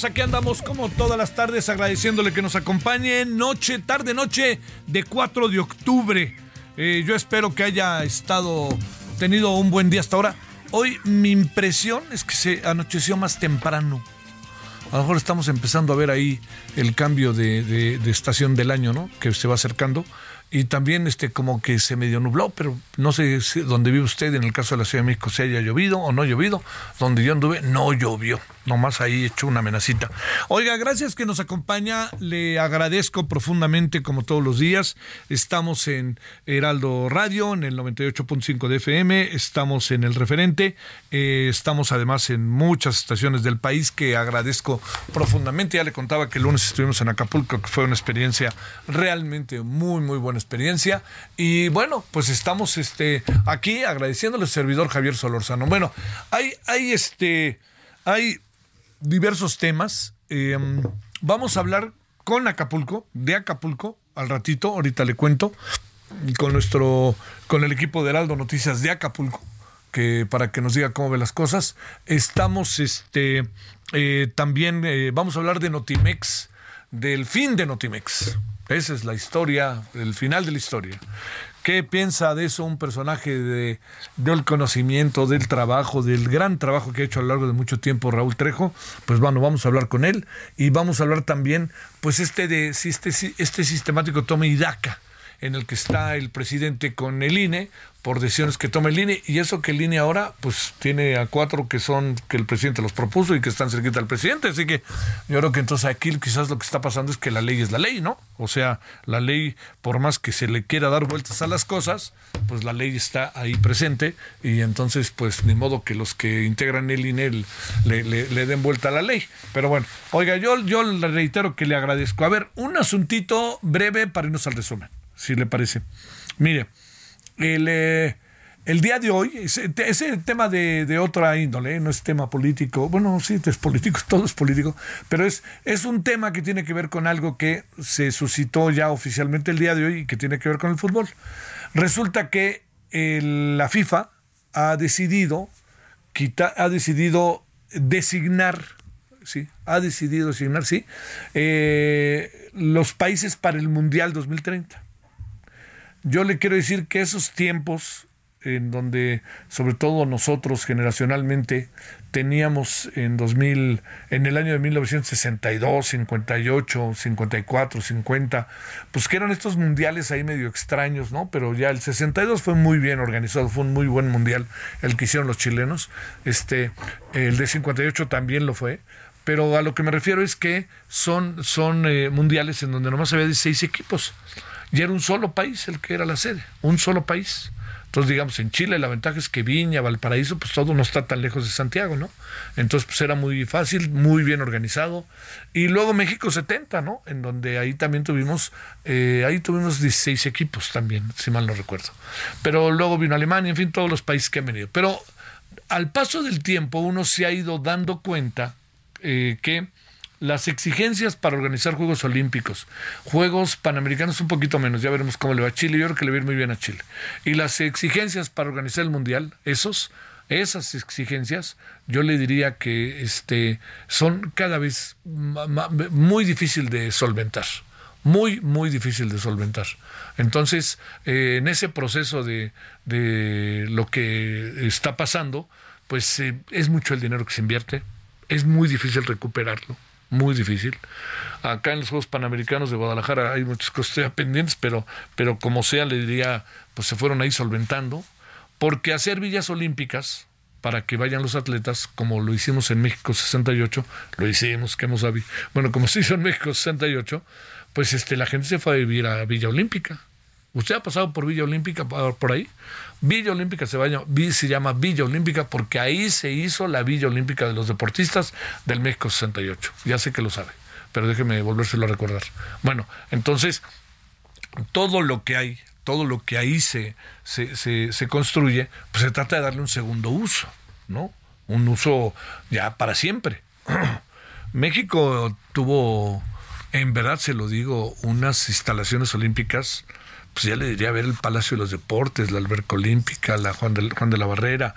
Tardes, aquí andamos como todas las tardes agradeciéndole que nos acompañe noche, tarde, noche de 4 de octubre. Eh, yo espero que haya estado, tenido un buen día hasta ahora. Hoy mi impresión es que se anocheció más temprano. A lo mejor estamos empezando a ver ahí el cambio de, de- estación del año, ¿no? Que se va acercando. Y también este como que se medio nubló, pero no sé si dónde vive usted, en el caso de la Ciudad de México, si haya llovido o no llovido. Donde yo anduve, no llovió. Nomás ahí echó una amenacita. Oiga, gracias que nos acompaña. Le agradezco profundamente, como todos los días. Estamos en Heraldo Radio, en el 98.5 de FM. Estamos en El Referente. eh, estamos además en muchas estaciones del país que agradezco profundamente. Ya le contaba que el lunes estuvimos en Acapulco, que fue una experiencia realmente muy, muy buena experiencia. Y bueno, pues estamos este, aquí agradeciéndole al servidor Javier Solórzano. Bueno, hay, hay este, hay diversos temas. Eh, vamos a hablar con Acapulco, de Acapulco, al ratito, ahorita le cuento, con nuestro, con el equipo de Heraldo Noticias de Acapulco, que para que nos diga cómo ve las cosas. Estamos, este, eh, también eh, vamos a hablar de Notimex, del fin de Notimex. Esa es la historia, el final de la historia. ¿Qué piensa de eso un personaje de, del conocimiento, del trabajo, del gran trabajo que ha hecho a lo largo de mucho tiempo Raúl Trejo? Pues bueno, vamos a hablar con él y vamos a hablar también, pues este de este, este sistemático tome y daca en el que está el presidente con el INE por decisiones que toma el INE y eso que el INE ahora pues tiene a cuatro que son que el presidente los propuso y que están cerquita del presidente, así que yo creo que entonces aquí quizás lo que está pasando es que la ley es la ley, ¿no? O sea, la ley por más que se le quiera dar vueltas a las cosas, pues la ley está ahí presente y entonces pues ni modo que los que integran el INE le, le, le den vuelta a la ley. Pero bueno, oiga, yo, yo le reitero que le agradezco. A ver, un asuntito breve para irnos al resumen si le parece. Mire, el, eh, el día de hoy, ese, ese tema de, de, otra índole, no es tema político, bueno, sí, es político, todo es político, pero es, es un tema que tiene que ver con algo que se suscitó ya oficialmente el día de hoy y que tiene que ver con el fútbol. Resulta que la FIFA ha decidido, quita, ha decidido designar sí, ha decidido designar, sí, eh, los países para el Mundial 2030 yo le quiero decir que esos tiempos en donde sobre todo nosotros generacionalmente teníamos en 2000 en el año de 1962, 58, 54, 50, pues que eran estos mundiales ahí medio extraños, ¿no? Pero ya el 62 fue muy bien organizado, fue un muy buen mundial el que hicieron los chilenos. Este el de 58 también lo fue, pero a lo que me refiero es que son son eh, mundiales en donde nomás había 16 equipos y era un solo país el que era la sede, un solo país. Entonces, digamos, en Chile la ventaja es que Viña, Valparaíso, pues todo no está tan lejos de Santiago, ¿no? Entonces, pues era muy fácil, muy bien organizado. Y luego México 70, ¿no? En donde ahí también tuvimos, eh, ahí tuvimos 16 equipos también, si mal no recuerdo. Pero luego vino Alemania, en fin, todos los países que han venido. Pero al paso del tiempo uno se ha ido dando cuenta eh, que las exigencias para organizar Juegos Olímpicos, Juegos Panamericanos un poquito menos, ya veremos cómo le va a Chile, yo creo que le va a ir muy bien a Chile. Y las exigencias para organizar el Mundial, esos, esas exigencias, yo le diría que este, son cada vez muy difícil de solventar muy, muy difícil de solventar. Entonces, eh, en ese proceso de, de, lo que está pasando, pues eh, es mucho el dinero que se invierte, es muy difícil recuperarlo muy difícil. Acá en los Juegos Panamericanos de Guadalajara hay muchas cosas pendientes, pero, pero como sea, le diría, pues se fueron ahí solventando, porque hacer villas olímpicas para que vayan los atletas, como lo hicimos en México 68, lo hicimos, que hemos bueno, como se hizo en México 68, pues este, la gente se fue a vivir a Villa Olímpica. ¿Usted ha pasado por Villa Olímpica por ahí? Villa Olímpica se, se llama Villa Olímpica porque ahí se hizo la Villa Olímpica de los deportistas del México 68. Ya sé que lo sabe, pero déjeme volvérselo a recordar. Bueno, entonces, todo lo que hay, todo lo que ahí se, se, se, construye, pues se trata de darle un segundo uso, ¿no? Un uso ya para siempre. México tuvo, en verdad se lo digo, unas instalaciones olímpicas pues ya le diría ver el Palacio de los Deportes, la Alberca Olímpica, la Juan de, Juan de la Barrera,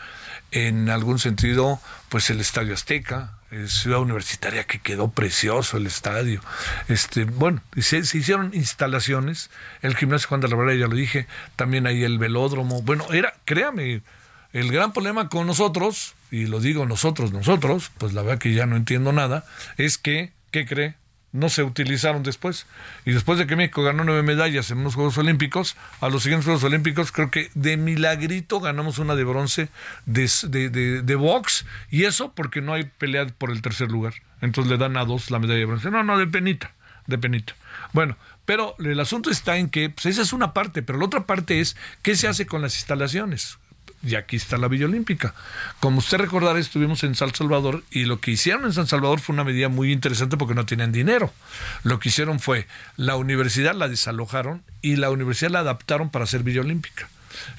en algún sentido, pues el Estadio Azteca, eh, Ciudad Universitaria, que quedó precioso el estadio. Este, bueno, se, se, hicieron instalaciones, el gimnasio Juan de la Barrera, ya lo dije, también ahí el velódromo. Bueno, era, créame, el gran problema con nosotros, y lo digo nosotros, nosotros, pues la verdad que ya no entiendo nada, es que, ¿qué cree? No se utilizaron después. Y después de que México ganó nueve medallas en unos Juegos Olímpicos, a los siguientes Juegos Olímpicos creo que de milagrito ganamos una de bronce de, de, de, box, y eso porque no hay pelea por el tercer lugar. Entonces le dan a dos la medalla de bronce. No, no, de penita, de penita. Bueno, pero el asunto está en que pues esa es una parte, pero la otra parte es qué se hace con las instalaciones y aquí está la Villa Olímpica. Como usted recordará, estuvimos en San Salvador y lo que hicieron en San Salvador fue una medida muy interesante porque no tienen dinero. Lo que hicieron fue, la universidad la desalojaron y la universidad la adaptaron para hacer Villa Olímpica.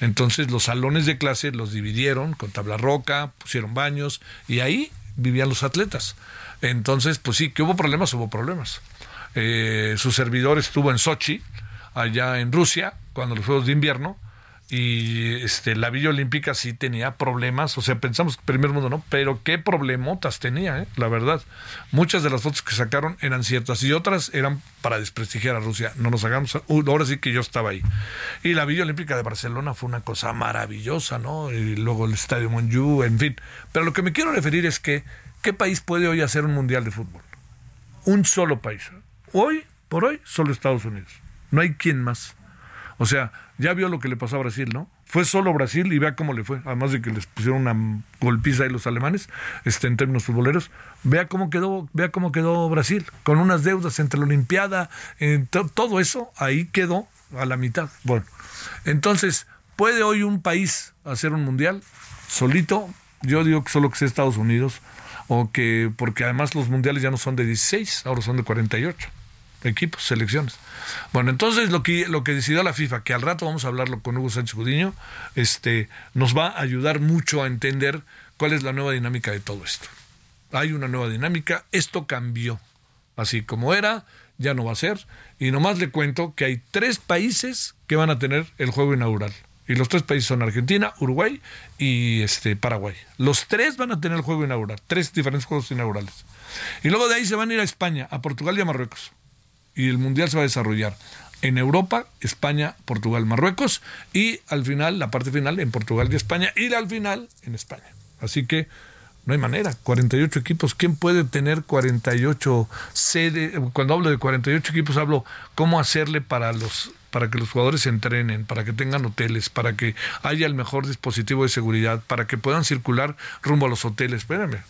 Entonces los salones de clase los dividieron con tabla roca, pusieron baños y ahí vivían los atletas. Entonces, pues sí, que hubo problemas, hubo problemas. Eh, su servidor estuvo en Sochi, allá en Rusia, cuando los Juegos de Invierno, y este la Villa Olímpica sí tenía problemas, o sea, pensamos que primer mundo no, pero qué problemotas tenía, ¿eh? la verdad. Muchas de las fotos que sacaron eran ciertas y otras eran para desprestigiar a Rusia. No nos hagamos, ahora sí que yo estaba ahí. Y la Villa Olímpica de Barcelona fue una cosa maravillosa, ¿no? Y luego el Estadio Monju, en fin. Pero lo que me quiero referir es que, ¿qué país puede hoy hacer un mundial de fútbol? Un solo país. Hoy, por hoy, solo Estados Unidos. No hay quien más. O sea, ya vio lo que le pasó a Brasil, ¿no? Fue solo Brasil y vea cómo le fue, además de que les pusieron una golpiza ahí los alemanes, este, en términos futboleros, vea cómo quedó, vea cómo quedó Brasil, con unas deudas entre la Olimpiada, todo eso ahí quedó a la mitad. Bueno, entonces, ¿puede hoy un país hacer un mundial solito? Yo digo que solo que sea Estados Unidos, o que, porque además los mundiales ya no son de 16, ahora son de 48 equipos, selecciones. Bueno, entonces lo que, lo que decidió la FIFA, que al rato vamos a hablarlo con Hugo Sánchez Gudiño, este, nos va a ayudar mucho a entender cuál es la nueva dinámica de todo esto. Hay una nueva dinámica, esto cambió. Así como era, ya no va a ser. Y nomás le cuento que hay tres países que van a tener el juego inaugural. Y los tres países son Argentina, Uruguay y este, Paraguay. Los tres van a tener el juego inaugural, tres diferentes juegos inaugurales. Y luego de ahí se van a ir a España, a Portugal y a Marruecos y el Mundial se va a desarrollar en Europa, España, Portugal, Marruecos y al final, la parte final en Portugal y España y al final en España. Así que no hay manera, 48 equipos, ¿quién puede tener 48 sedes? Cuando hablo de 48 equipos hablo cómo hacerle para los para que los jugadores se entrenen, para que tengan hoteles, para que haya el mejor dispositivo de seguridad, para que puedan circular rumbo a los hoteles. Espérame,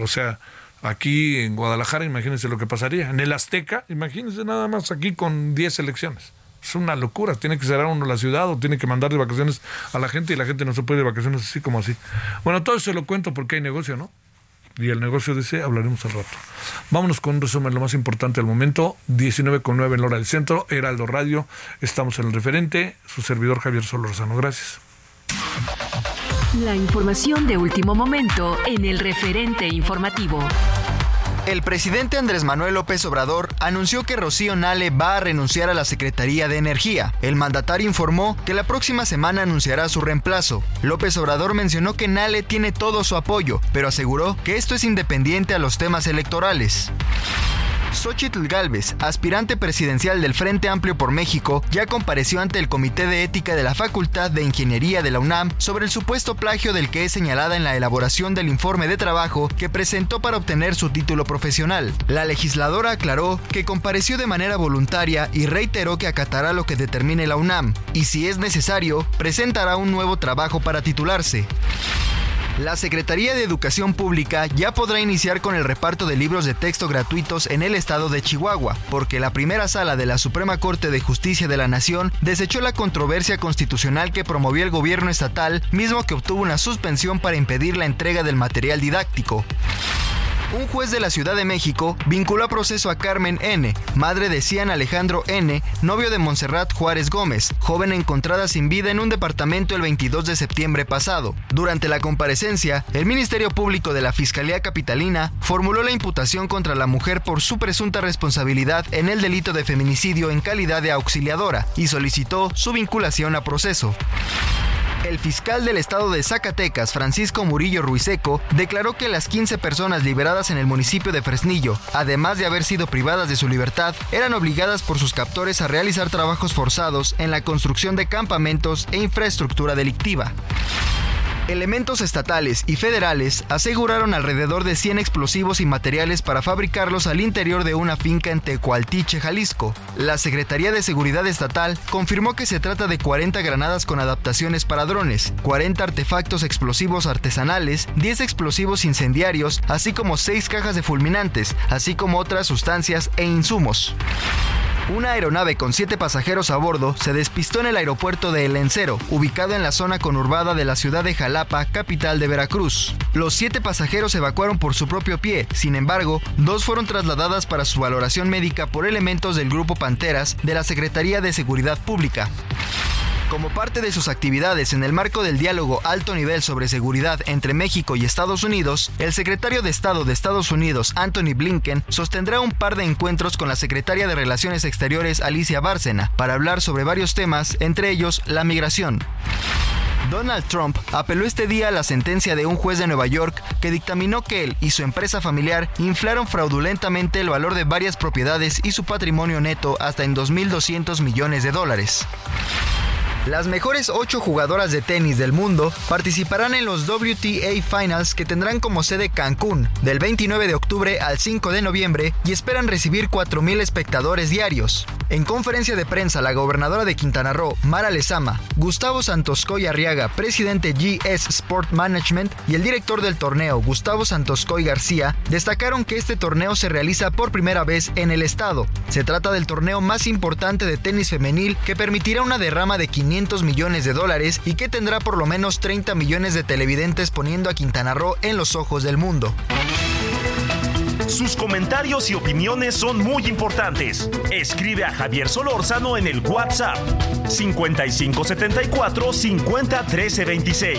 o sea, Aquí en Guadalajara, imagínense lo que pasaría. En el Azteca, imagínense nada más aquí con 10 elecciones. Es una locura. Tiene que cerrar uno la ciudad o tiene que mandar de vacaciones a la gente y la gente no se puede de vacaciones así como así. Bueno, todo eso lo cuento porque hay negocio, ¿no? Y el negocio ese hablaremos al rato. Vámonos con un resumen, lo más importante al momento. 19 con 9 en la hora del centro, Heraldo Radio. Estamos en el referente. Su servidor Javier Solorzano. Gracias. La información de último momento en el referente informativo. El presidente Andrés Manuel López Obrador anunció que Rocío Nale va a renunciar a la Secretaría de Energía. El mandatario informó que la próxima semana anunciará su reemplazo. López Obrador mencionó que Nale tiene todo su apoyo, pero aseguró que esto es independiente a los temas electorales. Xochitl Galvez, aspirante presidencial del Frente Amplio por México, ya compareció ante el Comité de Ética de la Facultad de Ingeniería de la UNAM sobre el supuesto plagio del que es señalada en la elaboración del informe de trabajo que presentó para obtener su título profesional. La legisladora aclaró que compareció de manera voluntaria y reiteró que acatará lo que determine la UNAM, y si es necesario, presentará un nuevo trabajo para titularse. La Secretaría de Educación Pública ya podrá iniciar con el reparto de libros de texto gratuitos en el estado de Chihuahua, porque la primera sala de la Suprema Corte de Justicia de la Nación desechó la controversia constitucional que promovió el gobierno estatal, mismo que obtuvo una suspensión para impedir la entrega del material didáctico. Un juez de la Ciudad de México vinculó a proceso a Carmen N., madre de Cian Alejandro N., novio de Montserrat Juárez Gómez, joven encontrada sin vida en un departamento el 22 de septiembre pasado. Durante la comparecencia, el Ministerio Público de la Fiscalía Capitalina formuló la imputación contra la mujer por su presunta responsabilidad en el delito de feminicidio en calidad de auxiliadora y solicitó su vinculación a proceso. El fiscal del estado de Zacatecas, Francisco Murillo Ruiseco, declaró que las 15 personas liberadas en el municipio de Fresnillo, además de haber sido privadas de su libertad, eran obligadas por sus captores a realizar trabajos forzados en la construcción de campamentos e infraestructura delictiva. Elementos estatales y federales aseguraron alrededor de 100 explosivos y materiales para fabricarlos al interior de una finca en Tecualtiche, Jalisco. La Secretaría de Seguridad Estatal confirmó que se trata de 40 granadas con adaptaciones para drones, 40 artefactos explosivos artesanales, 10 explosivos incendiarios, así como 6 cajas de fulminantes, así como otras sustancias e insumos. Una aeronave con siete pasajeros a bordo se despistó en el aeropuerto de El Encero, ubicado en la zona conurbada de la ciudad de Jalapa, capital de Veracruz. Los siete pasajeros evacuaron por su propio pie, sin embargo, dos fueron trasladadas para su valoración médica por elementos del Grupo Panteras de la Secretaría de Seguridad Pública. Como parte de sus actividades en el marco del diálogo alto nivel sobre seguridad entre México y Estados Unidos, el secretario de Estado de Estados Unidos, Anthony Blinken, sostendrá un par de encuentros con la secretaria de Relaciones Exteriores, Alicia Bárcena, para hablar sobre varios temas, entre ellos la migración. Donald Trump apeló este día a la sentencia de un juez de Nueva York que dictaminó que él y su empresa familiar inflaron fraudulentamente el valor de varias propiedades y su patrimonio neto hasta en 2.200 millones de dólares. Las mejores ocho jugadoras de tenis del mundo participarán en los WTA Finals que tendrán como sede Cancún del 29 de octubre al 5 de noviembre y esperan recibir 4.000 espectadores diarios. En conferencia de prensa, la gobernadora de Quintana Roo, Mara Lezama, Gustavo Santoscoy Arriaga, presidente GS Sport Management, y el director del torneo, Gustavo Santoscoy García, destacaron que este torneo se realiza por primera vez en el estado. Se trata del torneo más importante de tenis femenil que permitirá una derrama de 500 millones de dólares y que tendrá por lo menos 30 millones de televidentes poniendo a Quintana Roo en los ojos del mundo. Sus comentarios y opiniones son muy importantes. Escribe a Javier Solórzano en el WhatsApp 5574 50 13 26.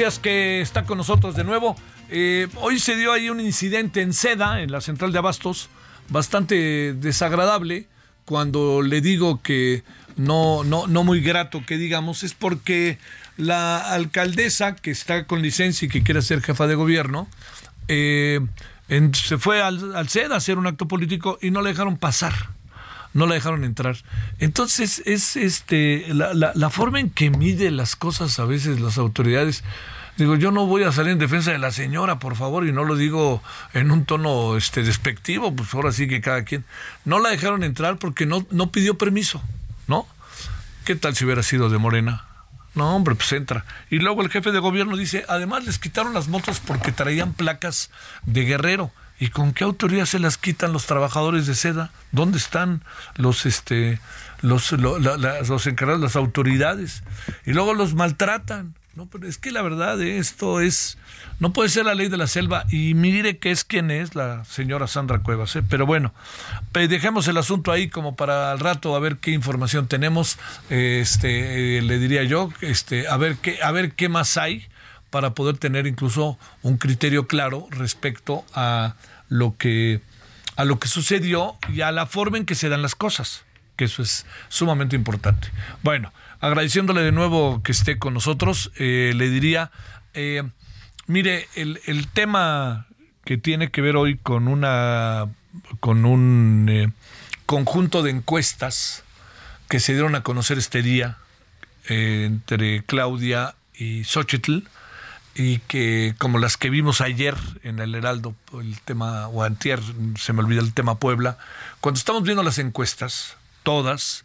Que está con nosotros de nuevo. Eh, hoy se dio ahí un incidente en Seda, en la central de Abastos, bastante desagradable. Cuando le digo que no, no, no muy grato que digamos, es porque la alcaldesa que está con licencia y que quiere ser jefa de gobierno, eh, se fue al, al SED a hacer un acto político y no la dejaron pasar. No la dejaron entrar. Entonces, es este la, la, la forma en que mide las cosas a veces las autoridades. Digo, yo no voy a salir en defensa de la señora, por favor, y no lo digo en un tono este despectivo, pues ahora sí que cada quien. No la dejaron entrar porque no, no pidió permiso, ¿no? ¿Qué tal si hubiera sido de Morena? No, hombre, pues entra. Y luego el jefe de gobierno dice, además les quitaron las motos porque traían placas de guerrero. ¿Y con qué autoridad se las quitan los trabajadores de seda? ¿Dónde están los este los, los encargados, las autoridades? Y luego los maltratan. No, pero es que la verdad esto es no puede ser la ley de la selva y mire que es quien es la señora Sandra Cuevas, ¿eh? pero bueno, dejemos el asunto ahí como para al rato a ver qué información tenemos, este eh, le diría yo, este a ver qué a ver qué más hay para poder tener incluso un criterio claro respecto a lo que a lo que sucedió y a la forma en que se dan las cosas, que eso es sumamente importante. Bueno, agradeciéndole de nuevo que esté con nosotros, eh, le diría, eh, mire, el, el, tema que tiene que ver hoy con una con un eh, conjunto de encuestas que se dieron a conocer este día entre Claudia y Xochitl, y que como las que vimos ayer en el Heraldo, el tema, o antier, se me olvida el tema Puebla, cuando estamos viendo las encuestas, todas,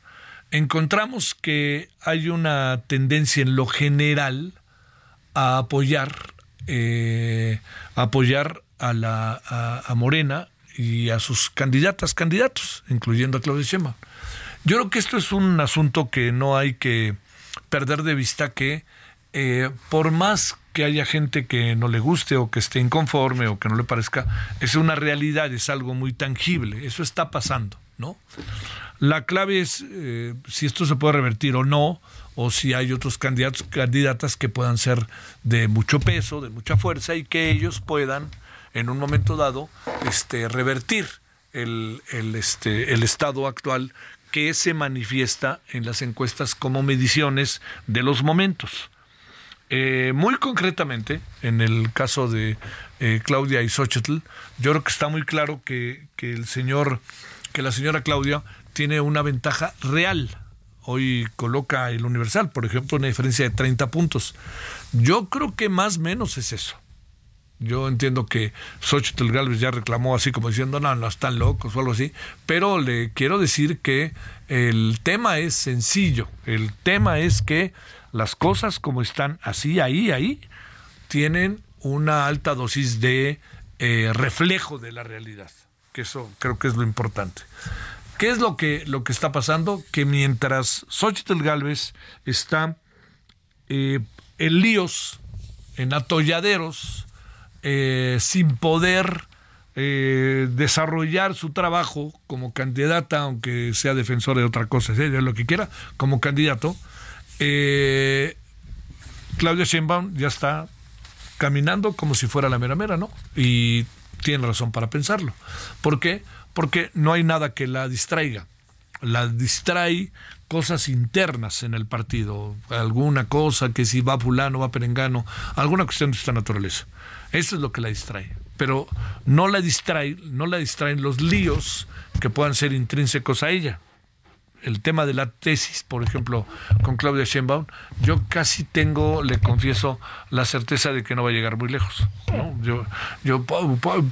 encontramos que hay una tendencia en lo general a apoyar, eh, a apoyar a, la, a, Morena y a sus candidatas, candidatos, incluyendo a Claudia Sheinbaum. Yo creo que esto es un asunto que no hay que perder de vista que eh, por más que haya gente que no le guste o que esté inconforme o que no le parezca, es una realidad, es algo muy tangible, eso está pasando, ¿no? La clave es eh, si esto se puede revertir o no, o si hay otros candidatos, candidatas que puedan ser de mucho peso, de mucha fuerza y que ellos puedan, en un momento dado, este, revertir el, el, este, el estado actual que se manifiesta en las encuestas como mediciones de los momentos. Eh, muy concretamente, en el caso de eh, Claudia y Xochitl, yo creo que está muy claro que, que, el señor, que la señora Claudia tiene una ventaja real. Hoy coloca el Universal, por ejemplo, una diferencia de 30 puntos. Yo creo que más o menos es eso. Yo entiendo que Xochitl Galvez ya reclamó así como diciendo, no, no están locos o algo así, pero le quiero decir que el tema es sencillo. El tema es que las cosas como están así, ahí, ahí, tienen una alta dosis de eh, reflejo de la realidad, que eso creo que es lo importante. ¿Qué es lo que, lo que está pasando? Que mientras Xochitl Galvez está eh, en líos, en atolladeros, eh, sin poder desarrollar su trabajo como candidata, aunque sea defensor de otra cosa, de lo que quiera, como candidato, eh, Claudia Sheinbaum ya está caminando como si fuera la mera mera, ¿no? Y tiene razón para pensarlo. ¿Por qué? Porque no hay nada que la distraiga. La distrae cosas internas en el partido, alguna cosa que si va fulano, va perengano, alguna cuestión de esta naturaleza. Eso es lo que la distrae. Pero no la distrae, no la distraen los líos que puedan ser intrínsecos a ella el tema de la tesis, por ejemplo, con Claudia Sheinbaum, yo casi tengo, le confieso, la certeza de que no va a llegar muy lejos. Yo, yo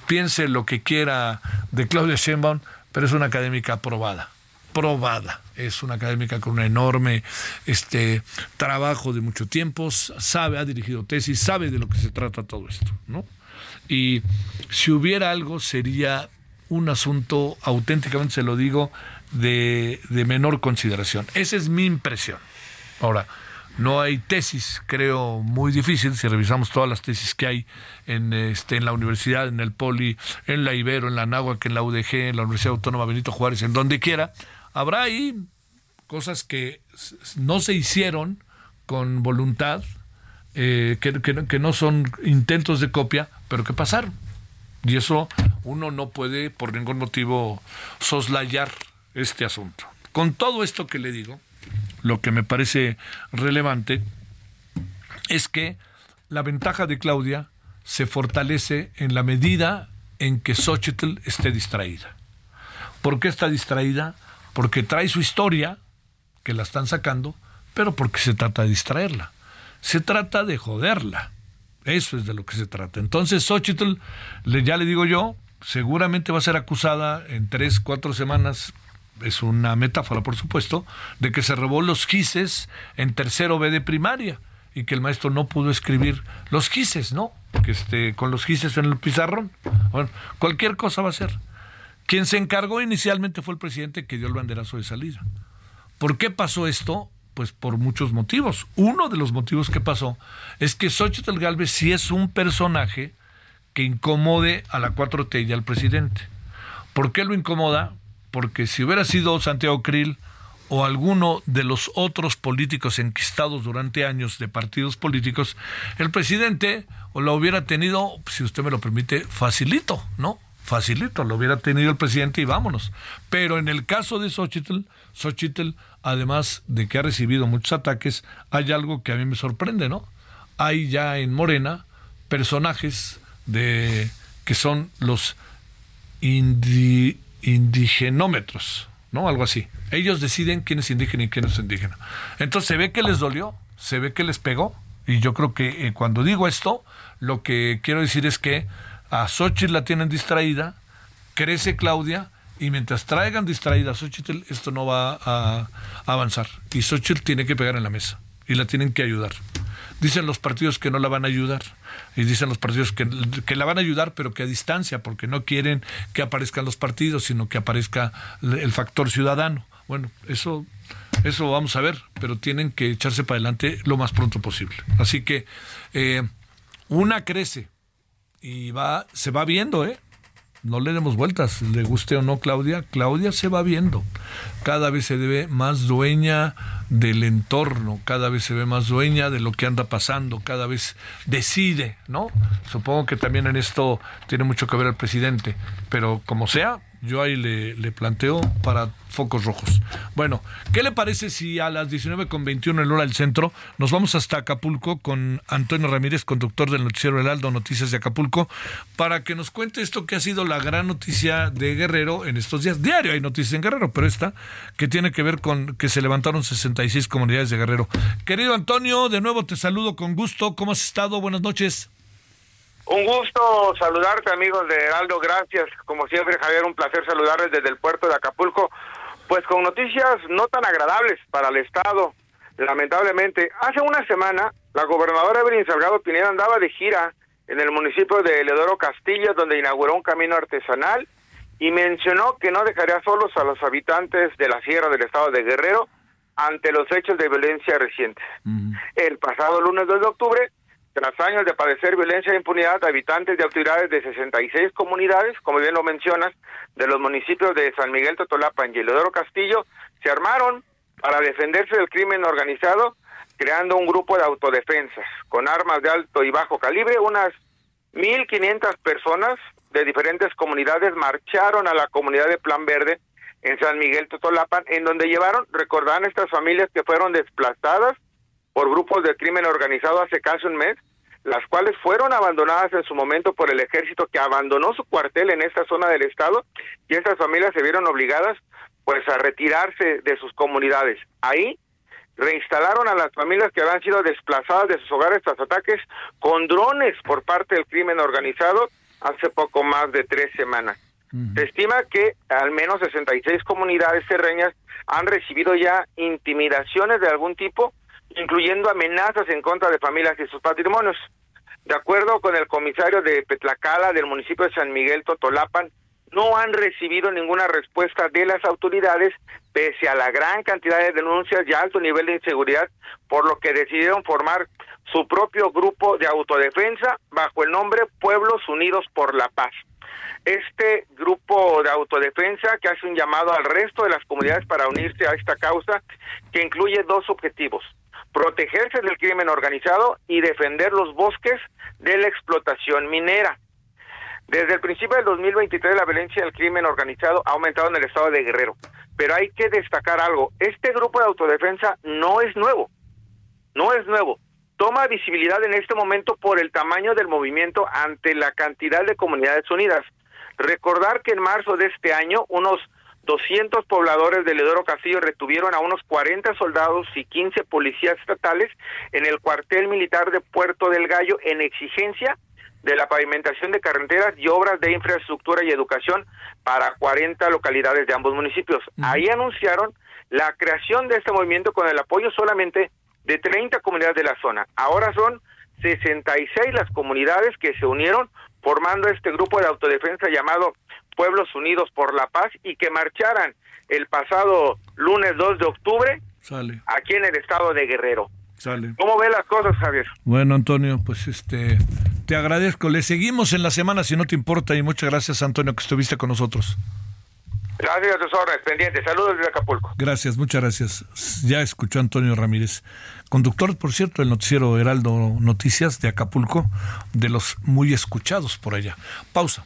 piense lo que quiera de Claudia Sheinbaum, pero es una académica aprobada probada. Es una académica con un enorme este, trabajo de mucho tiempo, sabe, ha dirigido tesis, sabe de lo que se trata todo esto, ¿no? Y si hubiera algo sería un asunto, auténticamente se lo digo, de, menor consideración. Esa es mi impresión. Ahora, no hay tesis, creo, muy difícil, si revisamos todas las tesis que hay en, este, en la universidad, en el Poli, en la Ibero, en la Náhuac, en la UDG, en la Universidad Autónoma Benito Juárez, en donde quiera, habrá ahí cosas que no se hicieron con voluntad, eh, que, que no son intentos de copia, pero que pasaron. Y eso uno no puede por ningún motivo soslayar este asunto. Con todo esto que le digo, lo que me parece relevante es que la ventaja de Claudia se fortalece en la medida en que Xochitl esté distraída. ¿Por qué está distraída? Porque trae su historia, que la están sacando, pero porque se trata de distraerla. Se trata de joderla. Eso es de lo que se trata. Entonces, Xochitl, ya le digo yo, seguramente va a ser acusada en tres, cuatro semanas, es una metáfora por supuesto, de que se robó los quises en tercero B de primaria y que el maestro no pudo escribir los quises, ¿no? Que esté con los quises en el pizarrón. Bueno, cualquier cosa va a ser. Quien se encargó inicialmente fue el presidente que dio el banderazo de salida. ¿Por qué pasó esto? Pues por muchos motivos. Uno de los motivos que pasó es que Xochitl Galvez sí es un personaje que incomode a la 4T y al presidente. ¿Por qué lo incomoda? Porque si hubiera sido Santiago Krill o alguno de los otros políticos enquistados durante años de partidos políticos, el presidente o lo hubiera tenido, si usted me lo permite, facilito, ¿no? Facilito, lo hubiera tenido el presidente y vámonos. Pero en el caso de Xochitl, Xochitl, además de que ha recibido muchos ataques, hay algo que a mí me sorprende, ¿no? Hay ya en Morena personajes de que son los indigenómetros, ¿no? Algo así. Ellos deciden quién es indígena y quién es indígena. Entonces se ve que les dolió, se ve que les pegó, y yo creo que eh, cuando digo esto, lo que quiero decir es que a Xochitl la tienen distraída, crece Claudia, y mientras traigan distraída a Xochitl, esto no va a, avanzar. Y Xochitl tiene que pegar en la mesa, y la tienen que ayudar. Dicen los partidos que no la van a ayudar y dicen los partidos que, que, la van a ayudar pero que a distancia porque no quieren que aparezcan los partidos sino que aparezca el factor ciudadano. Bueno, eso eso vamos a ver, pero tienen que echarse para adelante lo más pronto posible. Así que eh, una crece y va se va viendo, ¿eh? No le demos vueltas, le guste o no Claudia, Claudia se va viendo. Cada vez se ve más dueña del entorno, cada vez se ve más dueña de lo que anda pasando, cada vez decide, ¿no? Supongo que también en esto tiene mucho que ver el presidente, pero como sea, yo ahí le, le, planteo para focos rojos. Bueno, ¿qué le parece si a las 19.21 en hora del centro nos vamos hasta Acapulco con Antonio Ramírez, conductor del noticiero Heraldo Noticias de Acapulco, para que nos cuente esto que ha sido la gran noticia de Guerrero en estos días? Diario hay noticias en Guerrero, pero esta que tiene que ver con que se levantaron 66 comunidades de Guerrero. Querido Antonio, de nuevo te saludo con gusto. ¿Cómo has estado? Buenas noches. Un gusto saludarte, amigos de Heraldo. Gracias. Como siempre, Javier, un placer saludarles desde el puerto de Acapulco. Pues con noticias no tan agradables para el Estado. Lamentablemente, hace una semana, la gobernadora Evelyn Salgado Pineda andaba de gira en el municipio de Leodoro Castillo, donde inauguró un camino artesanal y mencionó que no dejaría solos a los habitantes de la sierra del estado de Guerrero ante los hechos de violencia recientes. El pasado lunes 2 de octubre, tras años de padecer violencia e impunidad, habitantes de autoridades de 66 comunidades, como bien lo mencionas, de los municipios de San Miguel Totolapa y Elodoro Castillo, se armaron para defenderse del crimen organizado, creando un grupo de autodefensas con armas de alto y bajo calibre. Unas 1.500 personas de diferentes comunidades marcharon a la comunidad de Plan Verde en San Miguel Totolapan, en donde llevaron, recordarán estas familias que fueron desplazadas por grupos de crimen organizado hace casi un mes, las cuales fueron abandonadas en su momento por el ejército que abandonó su cuartel en esta zona del estado y estas familias se vieron obligadas pues a retirarse de sus comunidades. Ahí reinstalaron a las familias que habían sido desplazadas de sus hogares tras ataques con drones por parte del crimen organizado hace poco más de tres semanas. Se estima que al menos 66 comunidades terreñas han recibido ya intimidaciones de algún tipo incluyendo amenazas en contra de familias y sus patrimonios. De acuerdo con el comisario de Petlacala del municipio de San Miguel Totolapan, no han recibido ninguna respuesta de las autoridades pese a la gran cantidad de denuncias y alto nivel de inseguridad, por lo que decidieron formar su propio grupo de autodefensa bajo el nombre Pueblos Unidos por la Paz. Este grupo de autodefensa que hace un llamado al resto de las comunidades para unirse a esta causa, que incluye dos objetivos protegerse del crimen organizado y defender los bosques de la explotación minera. Desde el principio del 2023 la violencia del crimen organizado ha aumentado en el estado de Guerrero, pero hay que destacar algo, este grupo de autodefensa no es nuevo, no es nuevo, toma visibilidad en este momento por el tamaño del movimiento ante la cantidad de comunidades unidas. Recordar que en marzo de este año unos 200 pobladores de Ledoro Castillo retuvieron a unos 40 soldados y 15 policías estatales en el cuartel militar de Puerto del Gallo en exigencia de la pavimentación de carreteras y obras de infraestructura y educación para 40 localidades de ambos municipios. Ahí anunciaron la creación de este movimiento con el apoyo solamente de 30 comunidades de la zona. Ahora son 66 las comunidades que se unieron formando este grupo de autodefensa llamado Pueblos Unidos por la Paz y que marcharan el pasado lunes 2 de octubre aquí en el estado de Guerrero. Sale. ¿Cómo ve las cosas, Javier? Bueno, Antonio, pues este te agradezco. Le seguimos en la semana si no te importa y muchas gracias, Antonio, que estuviste con nosotros. Gracias órdenes, pendiente. Saludos desde Acapulco. Gracias, muchas gracias. Ya escuchó Antonio Ramírez, conductor, por cierto, del noticiero Heraldo Noticias de Acapulco, de los muy escuchados por allá. Pausa.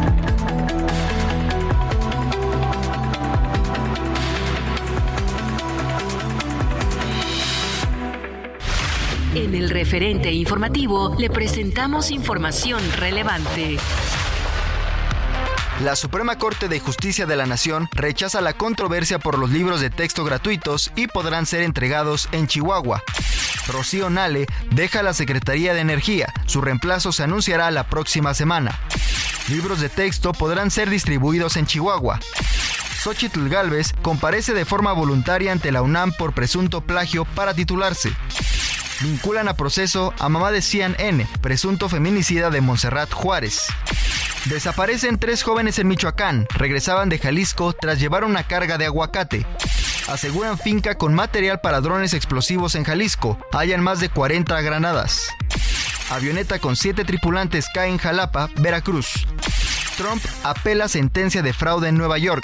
En el referente informativo le presentamos información relevante. La Suprema Corte de Justicia de la Nación rechaza la controversia por los libros de texto gratuitos y podrán ser entregados en Chihuahua. Rocío Nale deja la Secretaría de Energía. Su reemplazo se anunciará la próxima semana. Libros de texto podrán ser distribuidos en Chihuahua. Xochitl Galvez comparece de forma voluntaria ante la UNAM por presunto plagio para titularse. Vinculan a proceso a mamá de Cian N., presunto feminicida de Montserrat Juárez. Desaparecen tres jóvenes en Michoacán. Regresaban de Jalisco tras llevar una carga de aguacate. Aseguran finca con material para drones explosivos en Jalisco. Hayan más de 40 granadas. Avioneta con siete tripulantes cae en Jalapa, Veracruz. Trump apela sentencia de fraude en Nueva York.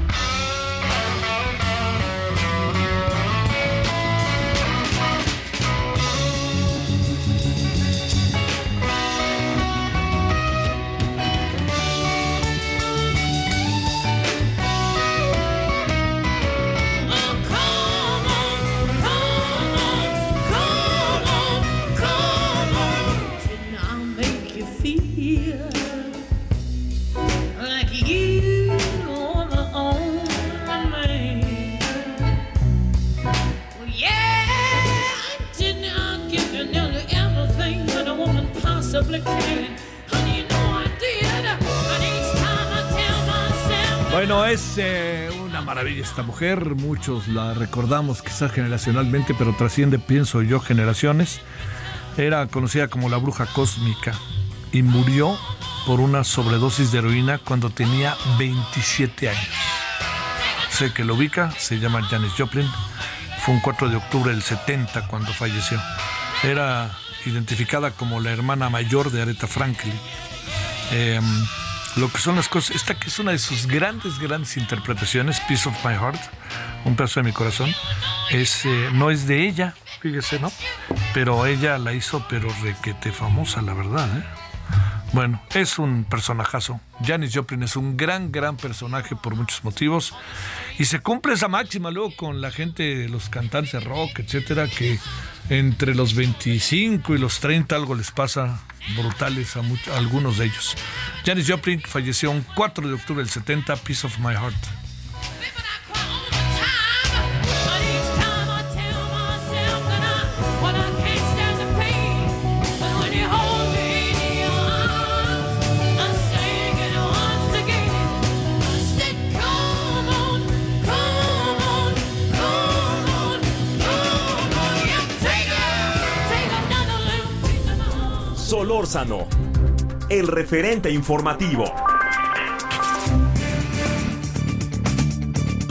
Bueno, es eh, una maravilla esta mujer, muchos la recordamos quizás generacionalmente, pero trasciende, pienso yo, generaciones. Era conocida como la bruja cósmica y murió por una sobredosis de heroína cuando tenía 27 años. Sé que lo ubica, se llama Janis Joplin. Fue un 4 de octubre del 70 cuando falleció. Era identificada como la hermana mayor de Aretha Franklin. Eh, lo que son las cosas. Esta que es una de sus grandes, grandes interpretaciones, Piece of My Heart, un pedazo de mi corazón, es, eh, no es de ella, fíjese, ¿no? Pero ella la hizo, pero requete famosa, la verdad, ¿eh? Bueno, es un personajazo. Janis Joplin es un gran, gran personaje por muchos motivos. Y se cumple esa máxima luego con la gente, los cantantes de rock, etcétera, que entre los 25 y los 30 algo les pasa brutales a, a algunos de ellos. Janis Joplin falleció un 4 de octubre del 70, Piece of My Heart. Solórzano, el referente informativo.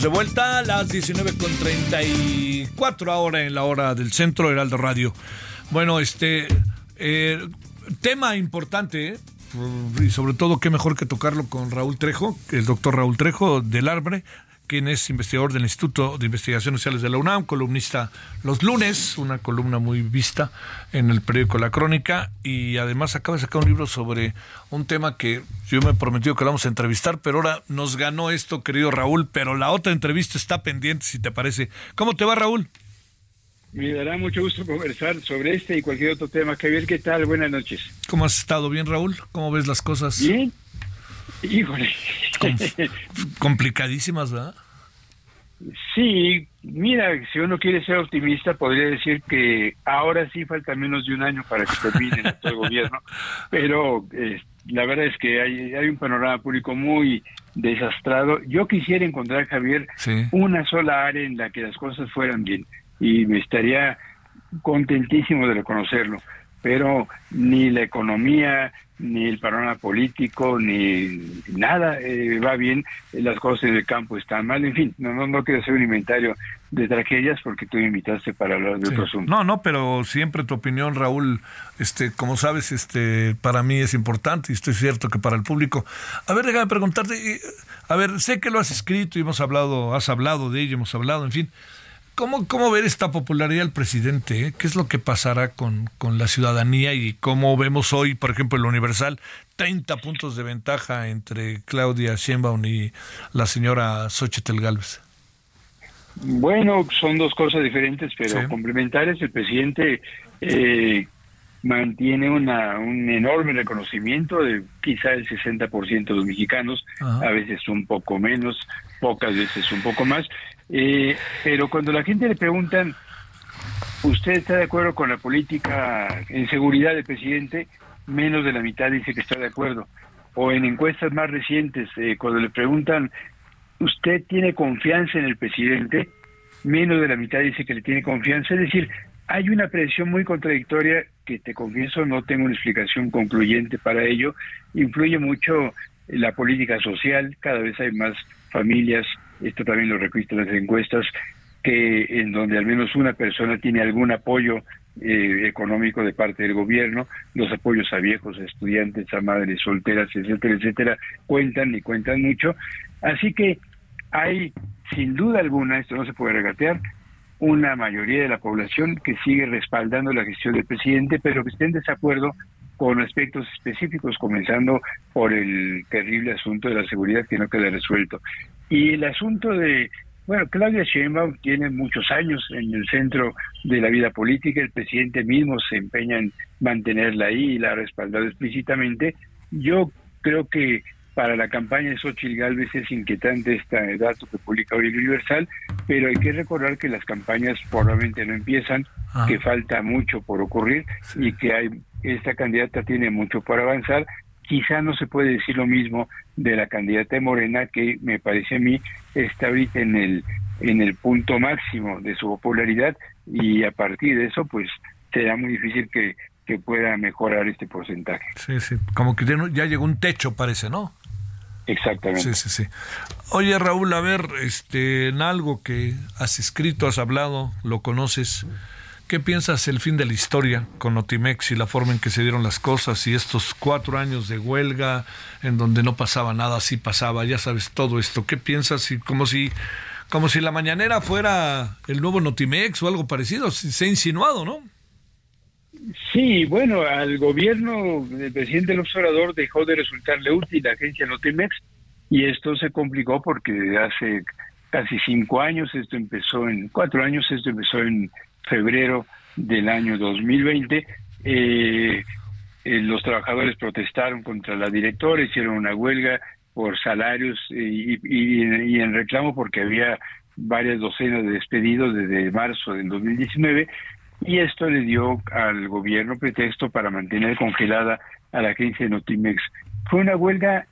De vuelta a las 19.34 ahora en la hora del centro Heraldo Radio. Bueno, este eh, tema importante, ¿eh? y sobre todo qué mejor que tocarlo con Raúl Trejo, el doctor Raúl Trejo del Arbre, quien es investigador del Instituto de Investigaciones Sociales de la UNAM, columnista los lunes, una columna muy vista en el periódico La Crónica, y además acaba de sacar un libro sobre un tema que yo me he prometido que lo vamos a entrevistar, pero ahora nos ganó esto, querido Raúl, pero la otra entrevista está pendiente, si te parece. ¿Cómo te va, Raúl? Me dará mucho gusto conversar sobre este y cualquier otro tema. Javier, ¿qué tal? Buenas noches. ¿Cómo has estado? ¿Bien, Raúl? ¿Cómo ves las cosas? Bien, Híjole. complicadísimas, ¿verdad? Sí, mira, si uno quiere ser optimista, podría decir que ahora sí falta menos de un año para que termine el gobierno, pero eh, la verdad es que hay, hay un panorama público muy desastrado. Yo quisiera encontrar, Javier, una sola área en la que las cosas fueran bien y me estaría contentísimo de reconocerlo pero ni la economía, ni el panorama político, ni nada eh, va bien, las cosas en el campo están mal, en fin, no, no, no quiero hacer un inventario de tragedias porque tú me invitaste para hablar de otro asunto. No, no, pero siempre tu opinión, Raúl, este, como sabes, este, para mí es importante y estoy cierto que para el público. A ver, déjame preguntarte, a ver, sé que lo has escrito y hemos hablado, has hablado de ello, hemos hablado, en fin. ¿Cómo, ¿Cómo ver esta popularidad del presidente? Eh? ¿Qué es lo que pasará con, con la ciudadanía y cómo vemos hoy, por ejemplo, el Universal, 30 puntos de ventaja entre Claudia Sheinbaum y la señora Xochitl Galvez? Bueno, son dos cosas diferentes, pero complementarias. El presidente eh, mantiene una, un enorme reconocimiento de quizá el 60% de los mexicanos, a veces un poco menos, pocas veces un poco más, eh, pero cuando la gente le preguntan, ¿usted está de acuerdo con la política en seguridad del presidente? Menos de la mitad dice que está de acuerdo. O en encuestas más recientes, eh, cuando le preguntan, ¿usted tiene confianza en el presidente? Menos de la mitad dice que le tiene confianza. Es decir, hay una presión muy contradictoria que te confieso no tengo una explicación concluyente para ello. Influye mucho la política social, cada vez hay más familias esto también lo registran las encuestas, que en donde al menos una persona tiene algún apoyo eh, económico de parte del gobierno, los apoyos a viejos, a estudiantes, a madres solteras, etcétera, etcétera, cuentan y cuentan mucho. Así que hay, sin duda alguna, esto no se puede regatear, una mayoría de la población que sigue respaldando la gestión del presidente, pero que esté en desacuerdo con aspectos específicos, comenzando por el terrible asunto de la seguridad que no queda resuelto. Y el asunto de, bueno, Claudia Sheinbaum tiene muchos años en el centro de la vida política, el presidente mismo se empeña en mantenerla ahí y la ha respaldado explícitamente. Yo creo que para la campaña de Xochitl Galvez es inquietante este dato que publica hoy el Universal, pero hay que recordar que las campañas probablemente no empiezan, que falta mucho por ocurrir y que hay esta candidata tiene mucho por avanzar Quizá no se puede decir lo mismo de la candidata de Morena, que me parece a mí está ahorita en el, en el punto máximo de su popularidad y a partir de eso, pues será muy difícil que, que pueda mejorar este porcentaje. Sí, sí, como que ya llegó un techo, parece, ¿no? Exactamente. Sí, sí, sí. Oye, Raúl, a ver, este, en algo que has escrito, has hablado, lo conoces. ¿Qué piensas el fin de la historia con Notimex y la forma en que se dieron las cosas y estos cuatro años de huelga en donde no pasaba nada, sí pasaba, ya sabes todo esto? ¿Qué piensas? Y como si, como si la mañanera fuera el nuevo Notimex o algo parecido, se ha insinuado, ¿no? Sí, bueno, al gobierno del presidente López Obrador dejó de resultarle útil la agencia Notimex y esto se complicó porque hace casi cinco años, esto empezó en, cuatro años, esto empezó en febrero del año 2020. Eh, eh, los trabajadores protestaron contra la directora, hicieron una huelga por salarios y, y, en reclamo porque había varias docenas de despedidos desde marzo del 2019 y esto le dio al gobierno pretexto para mantener congelada a la agencia de Notimex. Fue una huelga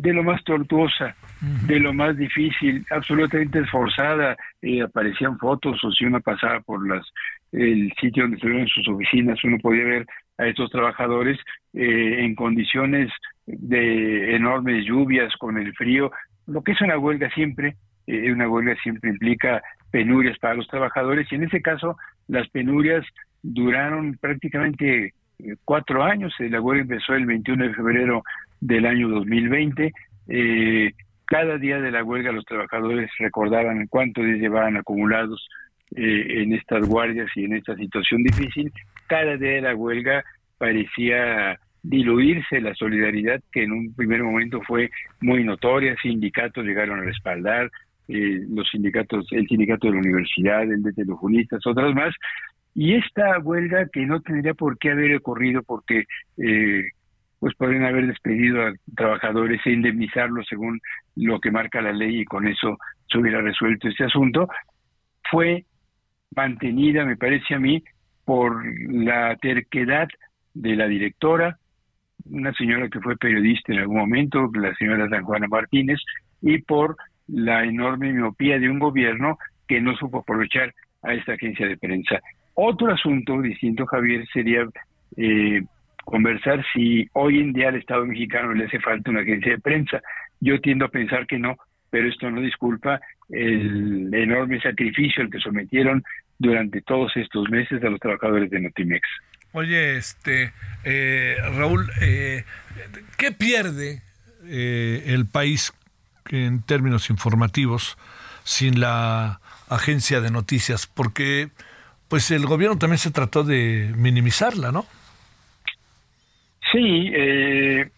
de lo más tortuosa, de lo más difícil, absolutamente esforzada. Eh, aparecían fotos o si uno pasaba por las el sitio donde estuvieron sus oficinas, uno podía ver a estos trabajadores eh, en condiciones de enormes lluvias, con el frío. Lo que es una huelga siempre, eh, una huelga siempre implica penurias para los trabajadores y en ese caso las penurias duraron prácticamente cuatro años. La huelga empezó el 21 de febrero del año 2020. Eh, cada día de la huelga los trabajadores recordaban cuántos días llevaban acumulados eh, en estas guardias y en esta situación difícil. Cada día de la huelga parecía diluirse la solidaridad que en un primer momento fue muy notoria, sindicatos llegaron a respaldar, eh, los sindicatos, el sindicato de la universidad, el de telefonistas, otras más, y esta huelga que no tendría por qué haber ocurrido porque eh, pues pueden haber despedido a trabajadores e indemnizarlos según lo que marca la ley y con eso se hubiera resuelto este asunto, fue mantenida, me parece a mí, por la terquedad de la directora, una señora que fue periodista en algún momento, la señora San Juana Martínez, y por la enorme miopía de un gobierno que no supo aprovechar a esta agencia de prensa. Otro asunto distinto, Javier, sería eh, conversar si hoy en día al Estado mexicano le hace falta una agencia de prensa. Yo tiendo a pensar que no, pero esto no disculpa el enorme sacrificio al que sometieron durante todos estos meses a los trabajadores de Notimex. Oye, este eh, Raúl, eh, ¿qué pierde eh, el país en términos informativos sin la agencia de noticias? Porque pues el gobierno también se trató de minimizarla, ¿no? Sí, eh,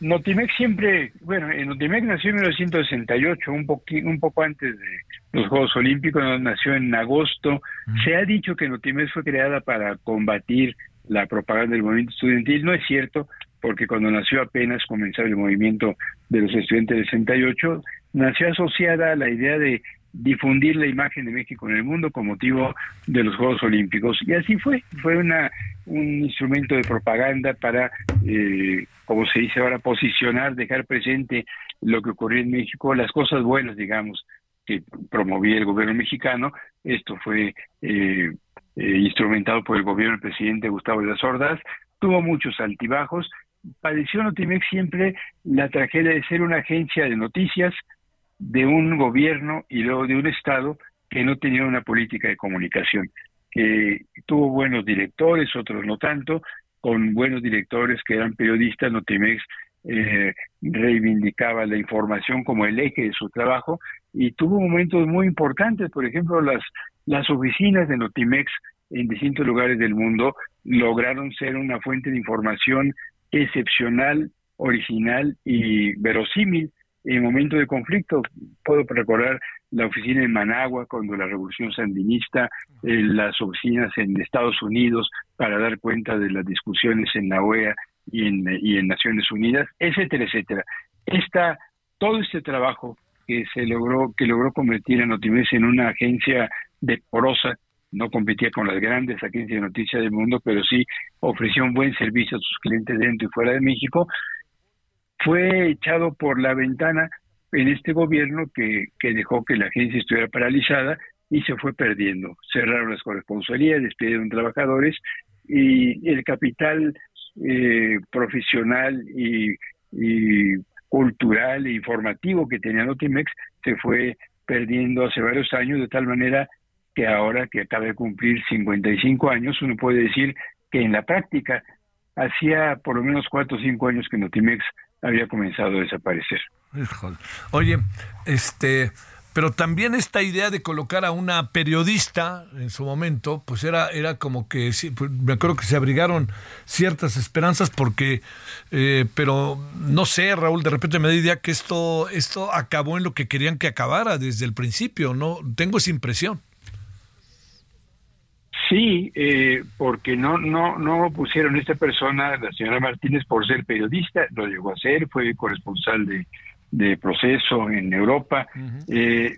Notimex siempre, bueno, en Notimex nació en 1968, un, un poco antes de los Juegos Olímpicos, nació en agosto. Se ha dicho que Notimex fue creada para combatir la propaganda del movimiento estudiantil. No es cierto, porque cuando nació apenas comenzaba el movimiento de los estudiantes del 68, nació asociada a la idea de difundir la imagen de México en el mundo con motivo de los Juegos Olímpicos. Y así fue, fue una, un instrumento de propaganda para, eh, como se dice ahora, posicionar, dejar presente lo que ocurría en México, las cosas buenas, digamos, que promovía el gobierno mexicano. Esto fue eh, eh, instrumentado por el gobierno del presidente Gustavo de las Ordaz. Tuvo muchos altibajos. Padeció Notimex siempre la tragedia de ser una agencia de noticias, de un gobierno y luego de un Estado que no tenía una política de comunicación, que tuvo buenos directores, otros no tanto, con buenos directores que eran periodistas, Notimex eh, reivindicaba la información como el eje de su trabajo y tuvo momentos muy importantes, por ejemplo, las, las oficinas de Notimex en distintos lugares del mundo lograron ser una fuente de información excepcional, original y verosímil en momento de conflicto. Puedo recordar la oficina en Managua cuando la revolución sandinista, eh, las oficinas en Estados Unidos para dar cuenta de las discusiones en la OEA y en, Naciones Unidas, etcétera, etcétera. Esta, todo este trabajo que se logró, que logró convertir a Notimex en una agencia de prosa, no competía con las grandes agencias de noticias del mundo, pero sí ofrecía un buen servicio a sus clientes dentro y fuera de México, fue echado por la ventana en este gobierno que, dejó que la agencia estuviera paralizada y se fue perdiendo. Cerraron las corresponsalías, despidieron trabajadores y el capital eh, profesional y, cultural e informativo que tenía Notimex se fue perdiendo hace varios años, de tal manera que ahora que acaba de cumplir 55 años, uno puede decir que en la práctica hacía por lo menos cuatro o cinco años que Notimex había comenzado a desaparecer. Oye, este, pero también esta idea de colocar a una periodista en su momento, pues era, era como que, pues, me acuerdo que se abrigaron ciertas esperanzas porque, eh, pero no sé, Raúl, de repente me da idea que esto, esto acabó en lo que querían que acabara desde el principio, ¿no? Tengo esa impresión. Sí, eh, porque no, no, no pusieron a esta persona, la señora Martínez, por ser periodista, lo llegó a ser, fue corresponsal de, de proceso en Europa. eh,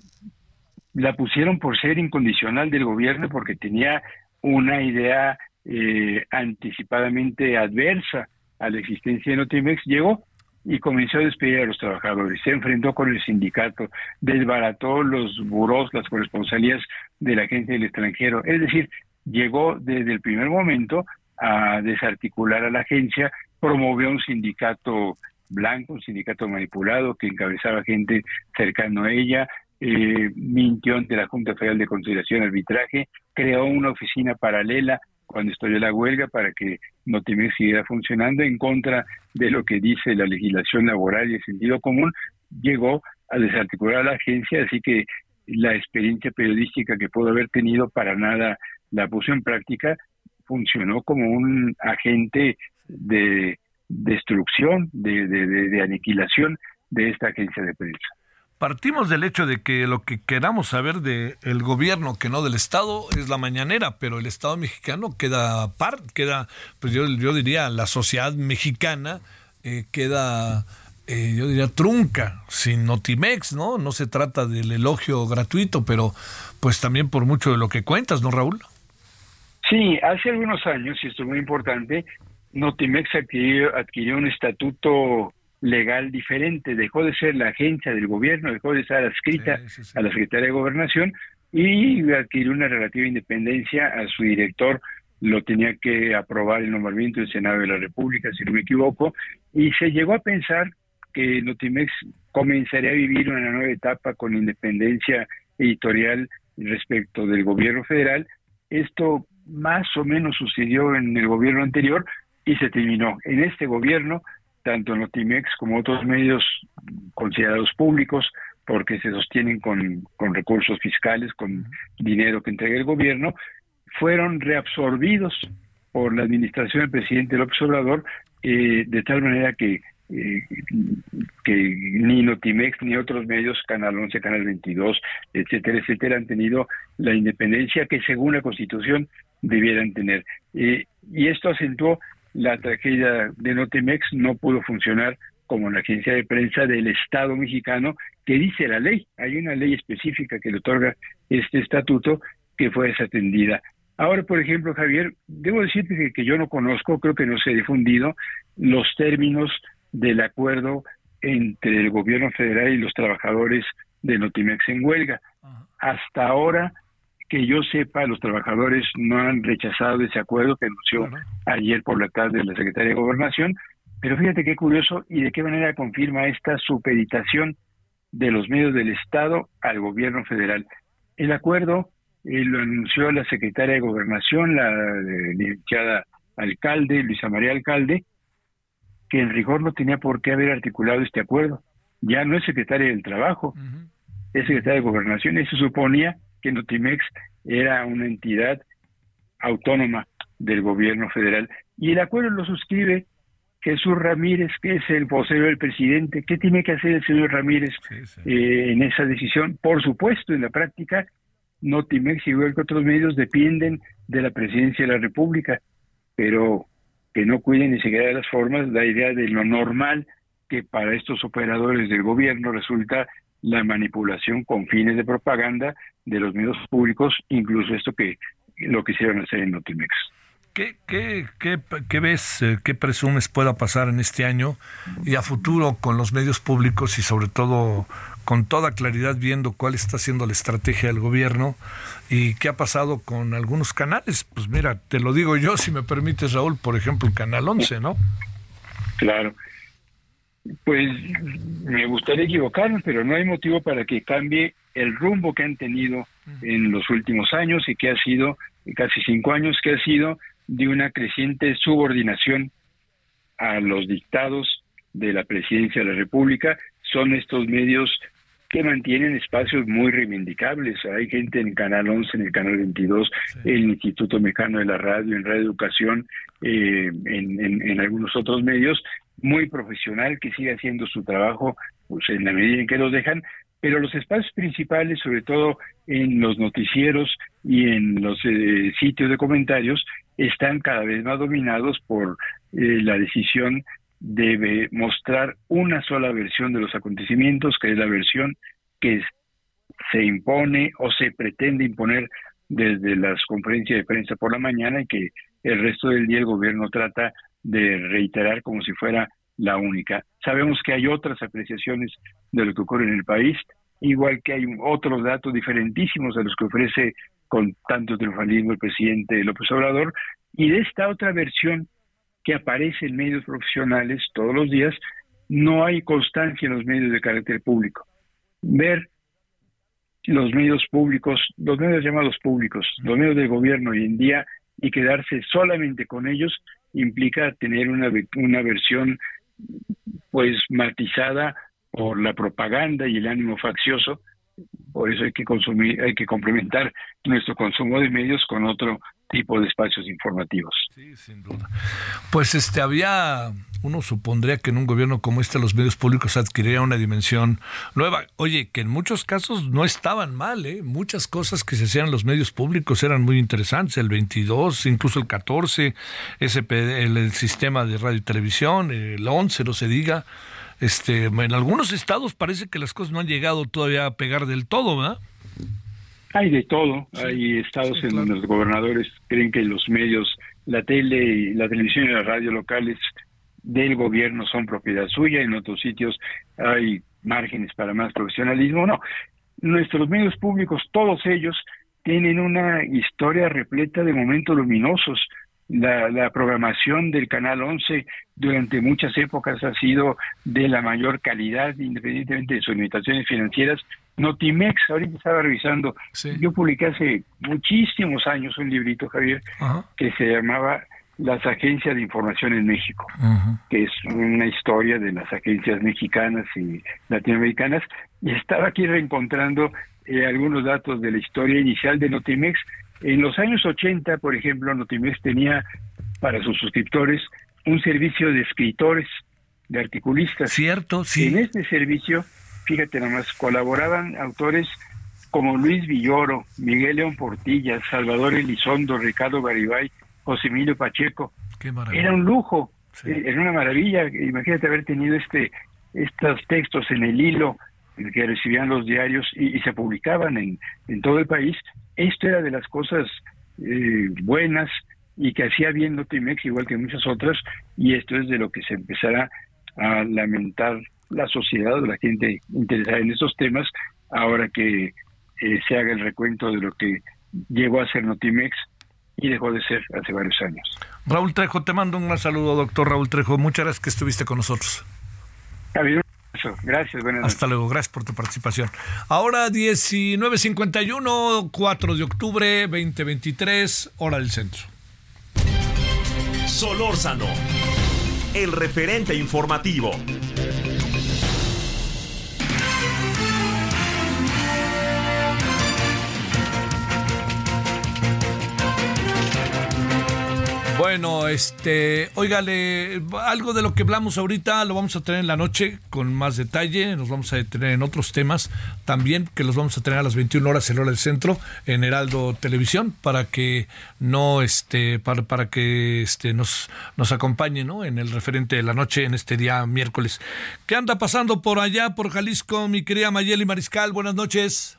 la pusieron por ser incondicional del gobierno porque tenía una idea eh, anticipadamente adversa a la existencia de Notimex, llegó y comenzó a despedir a los trabajadores, se enfrentó con el sindicato, desbarató los buros, las corresponsalías de la agencia del extranjero, es decir, llegó desde el primer momento a desarticular a la agencia, promovió un sindicato blanco, un sindicato manipulado que encabezaba gente cercano a ella, eh, mintió ante la Junta Federal de Conciliación y Arbitraje, creó una oficina paralela cuando estalló la huelga para que Notimex siguiera funcionando en contra de lo que dice la legislación laboral y el sentido común, llegó a desarticular a la agencia, así que la experiencia periodística que pudo haber tenido para nada la puso en práctica, funcionó como un agente de destrucción, de, de aniquilación de esta agencia de prensa. Partimos del hecho de que lo que queramos saber del el gobierno, que no del Estado, es la mañanera, pero el Estado mexicano queda par, queda, pues yo, yo diría, la sociedad mexicana eh, queda, eh, yo diría, trunca, sin Notimex, ¿no? No se trata del elogio gratuito, pero pues también por mucho de lo que cuentas, ¿no, Raúl? Sí, hace algunos años, y esto es muy importante, Notimex adquirió, adquirió un estatuto legal diferente, dejó de ser la agencia del gobierno, dejó de estar adscrita a la Secretaría de Gobernación y adquirió una relativa independencia a su director. Lo tenía que aprobar el nombramiento del Senado de la República, si no me equivoco, y se llegó a pensar que Notimex comenzaría a vivir una nueva etapa con independencia editorial respecto del gobierno federal. Esto más o menos sucedió en el gobierno anterior y se terminó. En este gobierno tanto Notimex como otros medios considerados públicos, porque se sostienen con, con recursos fiscales, con dinero que entrega el gobierno, fueron reabsorbidos por la administración del presidente López Obrador, eh, de tal manera que, que ni Notimex ni otros medios, Canal 11, Canal 22, etcétera, etcétera, han tenido la independencia que según la Constitución debieran tener. Eh, y esto acentuó la tragedia de Notimex no pudo funcionar como la agencia de prensa del Estado mexicano que dice la ley. Hay una ley específica que le otorga este estatuto que fue desatendida. Ahora, por ejemplo, Javier, debo decirte que, yo no conozco, creo que no se ha difundido los términos del acuerdo entre el gobierno federal y los trabajadores de Notimex en huelga. Hasta ahora que yo sepa, los trabajadores no han rechazado ese acuerdo que anunció ayer por la tarde la Secretaría de Gobernación, pero fíjate qué curioso y de qué manera confirma esta supeditación de los medios del Estado al gobierno federal. El acuerdo eh, lo anunció la secretaria de Gobernación, la eh, licenciada alcalde, Luisa María Alcalde, que en rigor no tenía por qué haber articulado este acuerdo. Ya no es secretaria del Trabajo, es secretaria de Gobernación y se suponía que Notimex era una entidad autónoma del gobierno federal. Y el acuerdo lo suscribe Jesús Ramírez, que es el vocero del presidente. ¿Qué tiene que hacer el señor Ramírez eh, en esa decisión? Por supuesto, en la práctica, Notimex, igual que otros medios, dependen de la presidencia de la República, pero que no cuiden ni siquiera de las formas, la idea de lo normal que para estos operadores del gobierno resulta la manipulación con fines de propaganda de los medios públicos, incluso esto que lo quisieron hacer en Notimex. ¿Qué, qué, qué, qué ves, eh, qué presumes pueda pasar en este año y a futuro con los medios públicos y sobre todo con toda claridad viendo cuál está siendo la estrategia del gobierno y qué ha pasado con algunos canales? Pues mira, te lo digo yo, si me permites, Raúl, por ejemplo, el Canal 11, ¿no? Claro. Pues me gustaría equivocarme, pero no hay motivo para que cambie el rumbo que han tenido en los últimos años y que ha sido, casi cinco años, que ha sido de una creciente subordinación a los dictados de la presidencia de la República. Son estos medios que mantienen espacios muy reivindicables. Hay gente en Canal 11, en el Canal 22, el Instituto Mexicano de la Radio, en Radio Educación, eh, en, en, algunos otros medios, muy profesional que sigue haciendo su trabajo pues, en la medida en que los dejan, pero los espacios principales, sobre todo en los noticieros y en los eh, sitios de comentarios, están cada vez más dominados por eh, la decisión de mostrar una sola versión de los acontecimientos, que es la versión que se impone o se pretende imponer desde las conferencias de prensa por la mañana y que el resto del día el gobierno trata de reiterar como si fuera la única. Sabemos que hay otras apreciaciones de lo que ocurre en el país, igual que hay otros datos diferentísimos a los que ofrece con tanto triunfalismo el presidente López Obrador, y de esta otra versión que aparece en medios profesionales todos los días, no hay constancia en los medios de carácter público. Ver los medios públicos, los medios llamados públicos, los medios del gobierno hoy en día y quedarse solamente con ellos implica tener una, una versión pues matizada por la propaganda y el ánimo faccioso. Por eso hay que consumir, hay que complementar nuestro consumo de medios con otro tipo de espacios informativos. Sí, sin duda. Pues este había uno supondría que en un gobierno como este los medios públicos adquirirían una dimensión nueva. Oye, que en muchos casos no estaban mal, ¿eh? Muchas cosas que se hacían en los medios públicos eran muy interesantes. El 22, incluso el 14, SP, el, el sistema de radio y televisión, el 11, no se diga. Este, en algunos estados parece que las cosas no han llegado todavía a pegar del todo, ¿verdad? Hay de todo. Hay estados en donde los gobernadores creen que los medios, la tele, y la televisión y la radio locales del gobierno son propiedad suya. En otros sitios hay márgenes para más profesionalismo. No, nuestros medios públicos, todos ellos, tienen una historia repleta de momentos luminosos. La, la, programación del Canal 11 durante muchas épocas ha sido de la mayor calidad, independientemente de sus limitaciones financieras. Notimex, ahorita estaba revisando, yo publiqué hace muchísimos años un librito, Javier, que se llamaba Las Agencias de Información en México, que es una historia de las agencias mexicanas y latinoamericanas, y estaba aquí reencontrando eh, algunos datos de la historia inicial de Notimex, en los años 80, por ejemplo, Notimex tenía para sus suscriptores un servicio de escritores, de articulistas. Cierto, sí. En este servicio, fíjate nomás, colaboraban autores como Luis Villoro, Miguel León Portilla, Salvador Elizondo, Ricardo Garibay, José Emilio Pacheco. Qué maravilla. Era un lujo, eh, era una maravilla. Imagínate haber tenido este estos textos en el hilo que recibían los diarios y, se publicaban en, en todo el país esto era de las cosas eh, buenas y que hacía bien Notimex, igual que muchas otras, y esto es de lo que se empezará a lamentar la sociedad o la gente interesada en estos temas, ahora que eh, se haga el recuento de lo que llegó a ser Notimex y dejó de ser hace varios años. Raúl Trejo, te mando un gran saludo, doctor Raúl Trejo. Muchas gracias que estuviste con nosotros. Gracias, buenas noches. Hasta luego, gracias por tu participación. Ahora 19.51, 4 de octubre 2023, hora del centro. Solórzano, el referente informativo. Bueno, este, óigale, algo de lo que hablamos ahorita lo vamos a tener en la noche con más detalle, nos vamos a detener en otros temas también que los vamos a tener a las 21 horas en hora del centro en Heraldo Televisión para que no este para, para que este nos nos acompañe, ¿no? En el referente de la noche en este día miércoles. ¿Qué anda pasando por allá por Jalisco, mi querida Mayeli Mariscal? Buenas noches.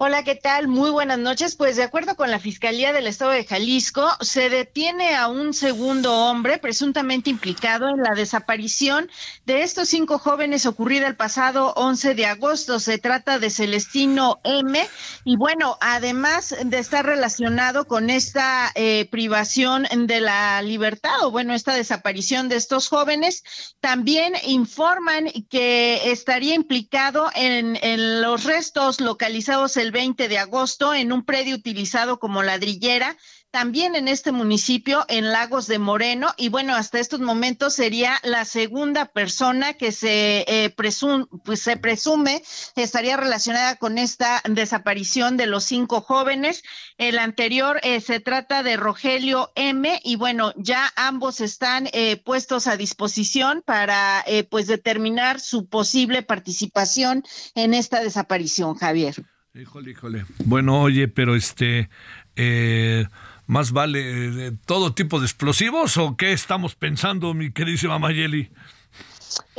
Hola, ¿qué tal? Muy buenas noches. Pues de acuerdo con la Fiscalía del Estado de Jalisco, se detiene a un segundo hombre presuntamente implicado en la desaparición de estos cinco jóvenes ocurrida el pasado 11 de agosto. Se trata de Celestino M. Y bueno, además de estar relacionado con esta eh, privación de la libertad o bueno, esta desaparición de estos jóvenes, también informan que estaría implicado en, en los restos localizados en el 20 de agosto en un predio utilizado como ladrillera también en este municipio, en Lagos de Moreno, y bueno, hasta estos momentos sería la segunda persona que se, eh, pues se presume estaría relacionada con esta desaparición de los cinco jóvenes. El anterior eh, se trata de Rogelio M, y bueno, ya ambos están eh, puestos a disposición para pues determinar su posible participación en esta desaparición, Javier. Híjole, híjole. Bueno, oye, pero este, eh, más vale eh, todo tipo de explosivos o qué estamos pensando, mi queridísima Mayeli?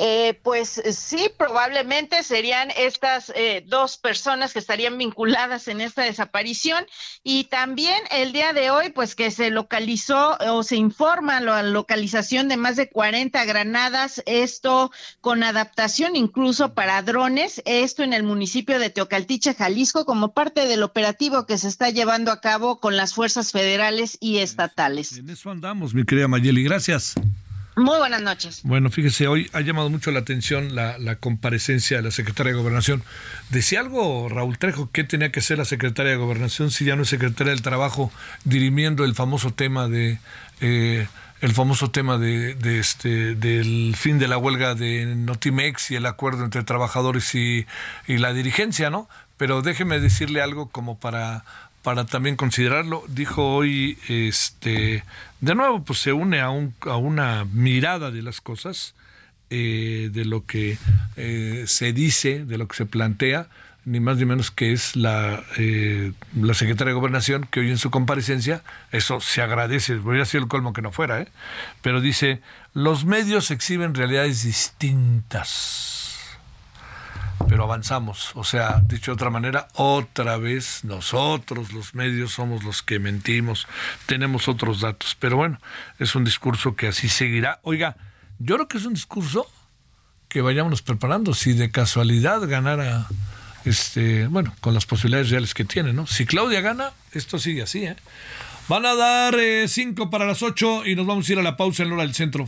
Eh, pues sí, probablemente serían estas eh, dos personas que estarían vinculadas en esta desaparición y también el día de hoy, pues que se localizó o se informa la localización de más de 40 granadas, esto con adaptación incluso para drones, esto en el municipio de Teocaltiche, Jalisco, como parte del operativo que se está llevando a cabo con las fuerzas federales y estatales. En eso andamos, mi querida Mayeli, gracias. Muy buenas noches. Bueno, fíjese, hoy ha llamado mucho la atención la, la, comparecencia de la secretaria de Gobernación. Decía algo Raúl Trejo, ¿qué tenía que hacer la secretaria de Gobernación si ya no es secretaria del Trabajo dirimiendo el famoso tema de... Eh, el famoso tema de, este del fin de la huelga de Notimex y el acuerdo entre trabajadores y la dirigencia, ¿no? Pero déjeme decirle algo como para para también considerarlo. Dijo hoy, este, de nuevo, pues se une a, un, a una mirada de las cosas, eh, de lo que eh, se dice, de lo que se plantea, ni más ni menos que es la, eh, la secretaria de Gobernación, que hoy en su comparecencia, eso se agradece, hubiera sido el colmo que no fuera, ¿eh? pero dice, los medios exhiben realidades distintas pero avanzamos. O sea, dicho de otra manera, otra vez nosotros, los medios, somos los que mentimos, tenemos otros datos. Pero bueno, es un discurso que así seguirá. Oiga, yo creo que es un discurso que vayámonos preparando. Si de casualidad ganara, este, bueno, con las posibilidades reales que tiene, ¿no? Si Claudia gana, esto sigue así, ¿eh? Van a dar eh, cinco para las ocho y nos vamos a ir a la pausa en hora del centro.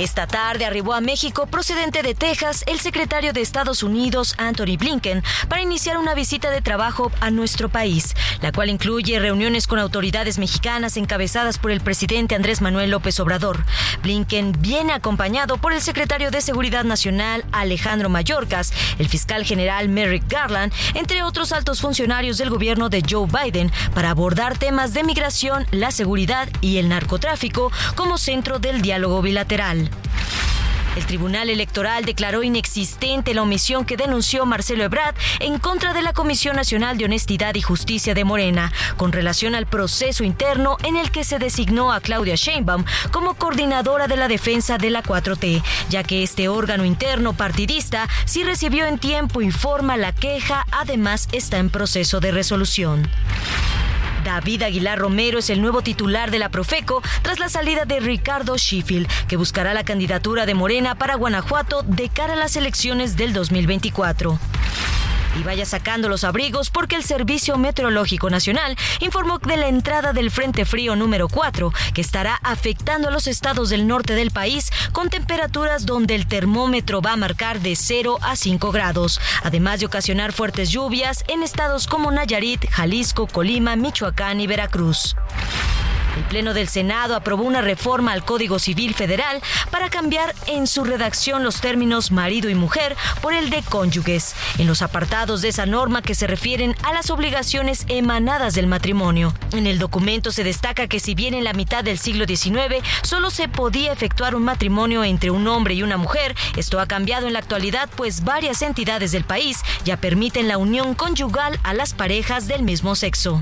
Esta tarde arribó a México procedente de Texas el secretario de Estados Unidos, Anthony Blinken, para iniciar una visita de trabajo a nuestro país, la cual incluye reuniones con autoridades mexicanas encabezadas por el presidente Andrés Manuel López Obrador. Blinken viene acompañado por el secretario de Seguridad Nacional, Alejandro Mayorkas, el fiscal general Merrick Garland, entre otros altos funcionarios del gobierno de Joe Biden, para abordar temas de migración, la seguridad y el narcotráfico como centro del diálogo bilateral. El Tribunal Electoral declaró inexistente la omisión que denunció Marcelo Ebrard en contra de la Comisión Nacional de Honestidad y Justicia de Morena, con relación al proceso interno en el que se designó a Claudia Sheinbaum como coordinadora de la defensa de la 4T, ya que este órgano interno partidista sí recibió en tiempo y forma la queja, además está en proceso de resolución. David Aguilar Romero es el nuevo titular de la Profeco tras la salida de Ricardo Sheffield, que buscará la candidatura de Morena para Guanajuato de cara a las elecciones del 2024 y vaya sacando los abrigos porque el Servicio Meteorológico Nacional informó de la entrada del Frente Frío número 4, que estará afectando a los estados del norte del país con temperaturas donde el termómetro va a marcar de 0 a 5 grados, además de ocasionar fuertes lluvias en estados como Nayarit, Jalisco, Colima, Michoacán y Veracruz. El Pleno del Senado aprobó una reforma al Código Civil Federal para cambiar en su redacción los términos marido y mujer por el de cónyuges, en los apartados de esa norma que se refieren a las obligaciones emanadas del matrimonio. En el documento se destaca que si bien en la mitad del siglo XIX solo se podía efectuar un matrimonio entre un hombre y una mujer, esto ha cambiado en la actualidad pues varias entidades del país ya permiten la unión conyugal a las parejas del mismo sexo.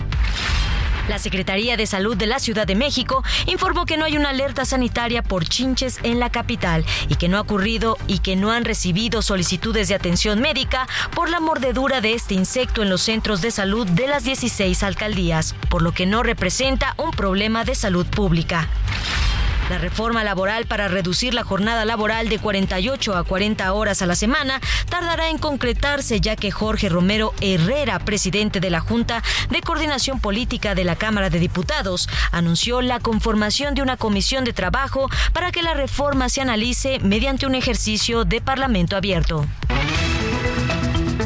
La Secretaría de Salud de la Ciudad de México informó que no hay una alerta sanitaria por chinches en la capital y que no ha ocurrido y que no han recibido solicitudes de atención médica por la mordedura de este insecto en los centros de salud de las 16 alcaldías, por lo que no representa un problema de salud pública. La reforma laboral para reducir la jornada laboral de 48 a 40 horas a la semana tardará en concretarse ya que Jorge Romero Herrera, presidente de la Junta de Coordinación Política de la Cámara de Diputados, anunció la conformación de una comisión de trabajo para que la reforma se analice mediante un ejercicio de parlamento abierto.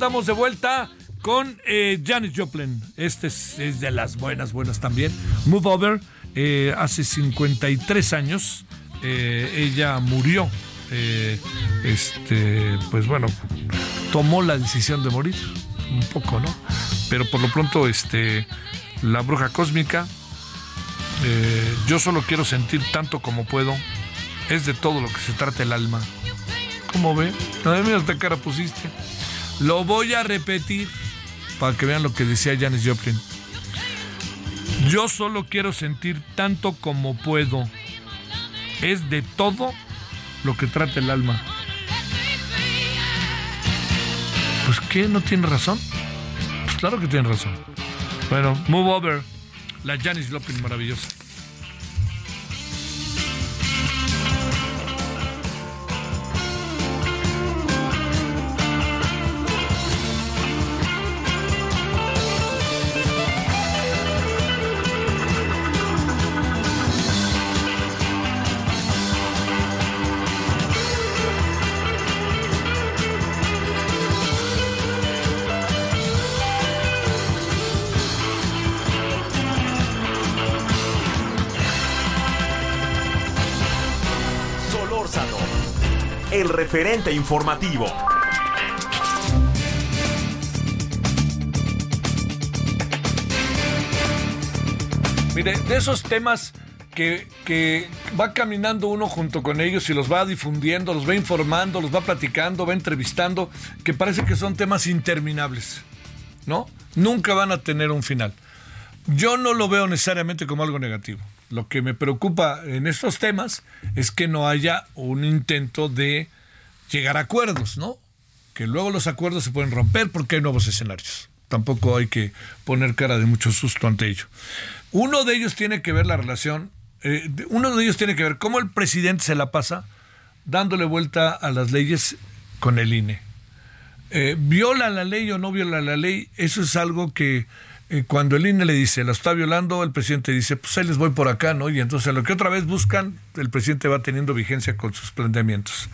Andamos de vuelta con eh, Janis Joplin. Este es, de las buenas, buenas también. Move Over, eh, hace 53 años, eh, ella murió. Eh, este, pues bueno, tomó la decisión de morir, un poco, ¿no? Pero por lo pronto, este, la bruja cósmica, yo solo quiero sentir tanto como puedo. Es de todo lo que se trata el alma. ¿Cómo ve? A mí hasta cara pusiste. Lo voy a repetir para que vean lo que decía Janis Joplin. Yo solo quiero sentir tanto como puedo. Es de todo lo que trata el alma. Pues qué, no tiene razón. Pues claro que tiene razón. Bueno, move over. La Janis Joplin maravillosa. Referente informativo. Mire, de esos temas que, que, va caminando uno junto con ellos y los va difundiendo, los va informando, los va platicando, va entrevistando, que parece que son temas interminables, ¿no? Nunca van a tener un final. Yo no lo veo necesariamente como algo negativo. Lo que me preocupa en estos temas es que no haya un intento de llegar a acuerdos, ¿no? Que luego los acuerdos se pueden romper porque hay nuevos escenarios. Tampoco hay que poner cara de mucho susto ante ello. Uno de ellos tiene que ver la relación, eh, uno de ellos tiene que ver cómo el presidente se la pasa dándole vuelta a las leyes con el INE. Eh, ¿Viola la ley o no viola la ley? Eso es algo que eh, cuando el INE le dice, la está violando, el presidente dice, pues ahí les voy por acá, ¿no? Y entonces lo que otra vez buscan, el presidente va teniendo vigencia con sus planteamientos.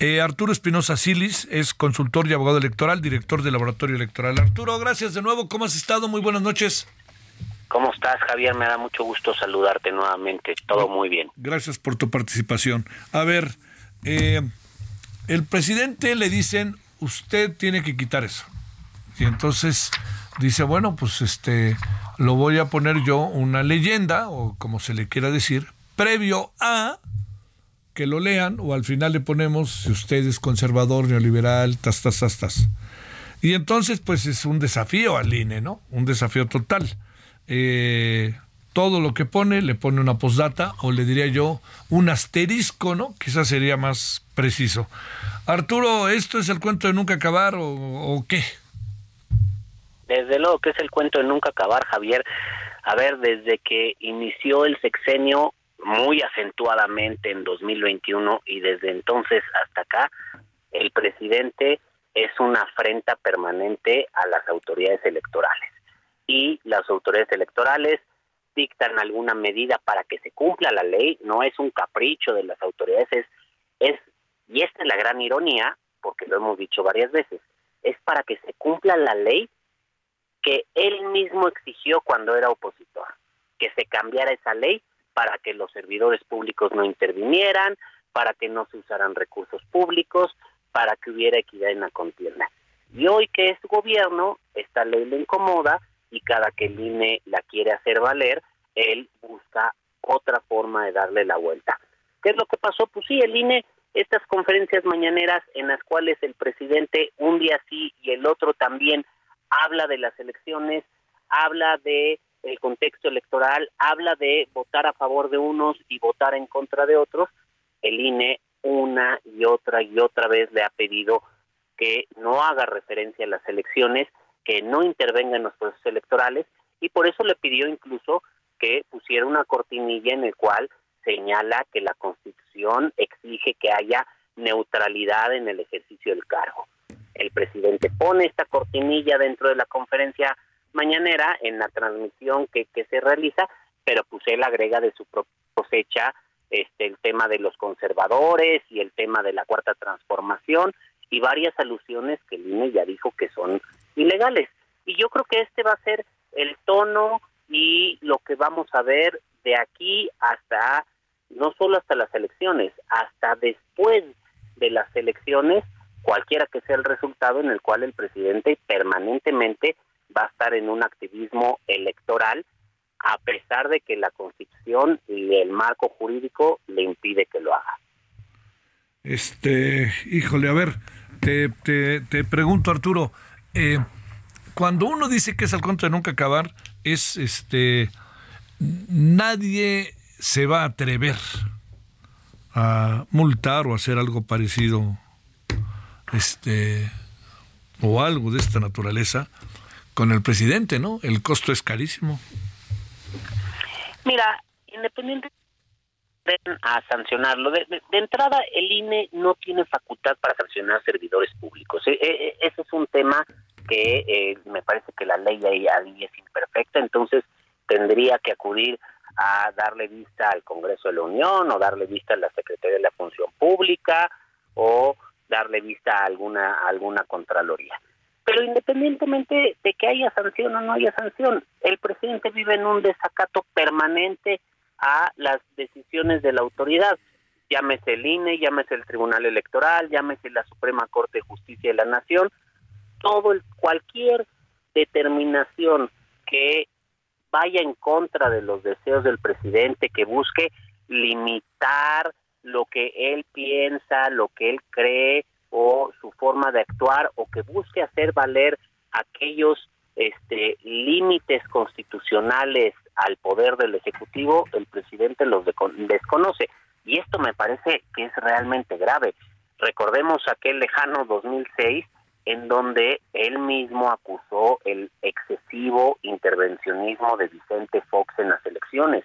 Eh, Arturo Espinosa Silis es consultor y abogado electoral, director del laboratorio electoral. Arturo, gracias de nuevo, ¿cómo has estado? Muy buenas noches. ¿Cómo estás, Javier? Me da mucho gusto saludarte nuevamente. Todo muy bien. Gracias por tu participación. A ver, eh, el presidente le dicen, usted tiene que quitar eso. Y entonces dice, bueno, pues este, lo voy a poner yo una leyenda, o como se le quiera decir, previo a que lo lean, o al final le ponemos, si usted es conservador, neoliberal, tas, tas, tas, tas. Y entonces, pues es un desafío al INE, ¿no? Un desafío total. Eh, todo lo que pone, le pone una postdata, o le diría yo, un asterisco, ¿no? Quizás sería más preciso. Arturo, ¿esto es el cuento de nunca acabar o, o qué? Desde luego que es el cuento de nunca acabar, Javier. A ver, desde que inició el sexenio muy acentuadamente en 2021 y desde entonces hasta acá, el presidente es una afrenta permanente a las autoridades electorales. Y las autoridades electorales dictan alguna medida para que se cumpla la ley, no es un capricho de las autoridades, es, es y esta es la gran ironía, porque lo hemos dicho varias veces, es para que se cumpla la ley que él mismo exigió cuando era opositor, que se cambiara esa ley para que los servidores públicos no intervinieran, para que no se usaran recursos públicos, para que hubiera equidad en la contienda. Y hoy que es gobierno, esta ley le incomoda y cada que el INE la quiere hacer valer, él busca otra forma de darle la vuelta. ¿Qué es lo que pasó? Pues sí, el INE, estas conferencias mañaneras en las cuales el presidente un día sí y el otro también habla de las elecciones, habla de el contexto electoral, habla de votar a favor de unos y votar en contra de otros, el INE una y otra y otra vez le ha pedido que no haga referencia a las elecciones, que no intervenga en los procesos electorales y por eso le pidió incluso que pusiera una cortinilla en el cual señala que la Constitución exige que haya neutralidad en el ejercicio del cargo. El presidente pone esta cortinilla dentro de la conferencia mañanera en la transmisión que, que se realiza, pero pues él agrega de su cosecha este el tema de los conservadores y el tema de la cuarta transformación y varias alusiones que el INE ya dijo que son ilegales. Y yo creo que este va a ser el tono y lo que vamos a ver de aquí hasta, no solo hasta las elecciones, hasta después de las elecciones, cualquiera que sea el resultado en el cual el presidente permanentemente va a estar en un activismo electoral a pesar de que la Constitución y el marco jurídico le impide que lo haga. Este, híjole, a ver, te, te, te pregunto, Arturo, eh, cuando uno dice que es al contra de nunca acabar, es este, nadie se va a atrever a multar o hacer algo parecido, este, o algo de esta naturaleza con el presidente, ¿no? El costo es carísimo. Mira, independiente a sancionarlo. De, entrada, el INE no tiene facultad para sancionar servidores públicos. E, e, e, ese es un tema que eh, me parece que la ley ahí, ahí es imperfecta, entonces tendría que acudir a darle vista al Congreso de la Unión o darle vista a la Secretaría de la Función Pública o darle vista a alguna, alguna Contraloría. Pero independientemente de que haya sanción o no haya sanción, el presidente vive en un desacato permanente a las decisiones de la autoridad, llámese el INE, llámese el Tribunal Electoral, llámese la Suprema Corte de Justicia de la Nación, todo el, cualquier determinación que vaya en contra de los deseos del presidente, que busque limitar lo que él piensa, lo que él cree o su forma de actuar o que busque hacer valer aquellos este límites constitucionales al poder del ejecutivo, el presidente los desconoce y esto me parece que es realmente grave. Recordemos aquel lejano 2006 en donde él mismo acusó el excesivo intervencionismo de Vicente Fox en las elecciones,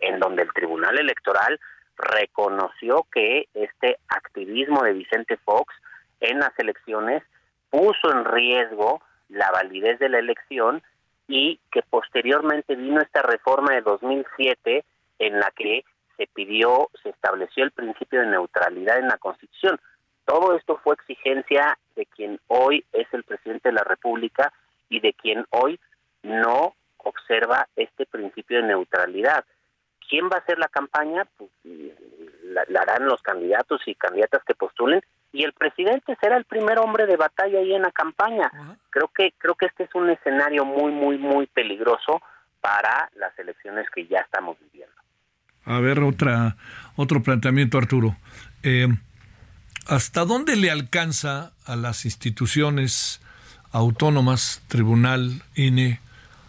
en donde el Tribunal Electoral reconoció que este activismo de Vicente Fox en las elecciones puso en riesgo la validez de la elección y que posteriormente vino esta reforma de 2007 en la que se pidió, se estableció el principio de neutralidad en la Constitución. Todo esto fue exigencia de quien hoy es el presidente de la República y de quien hoy no observa este principio de neutralidad. ¿Quién va a hacer la campaña? Pues la, harán los candidatos y candidatas que postulen y el presidente será el primer hombre de batalla ahí en la campaña. Creo que creo que este es un escenario muy muy muy peligroso para las elecciones que ya estamos viviendo. A ver otra otro planteamiento Arturo. Eh, ¿Hasta dónde le alcanza a las instituciones autónomas, tribunal, INE,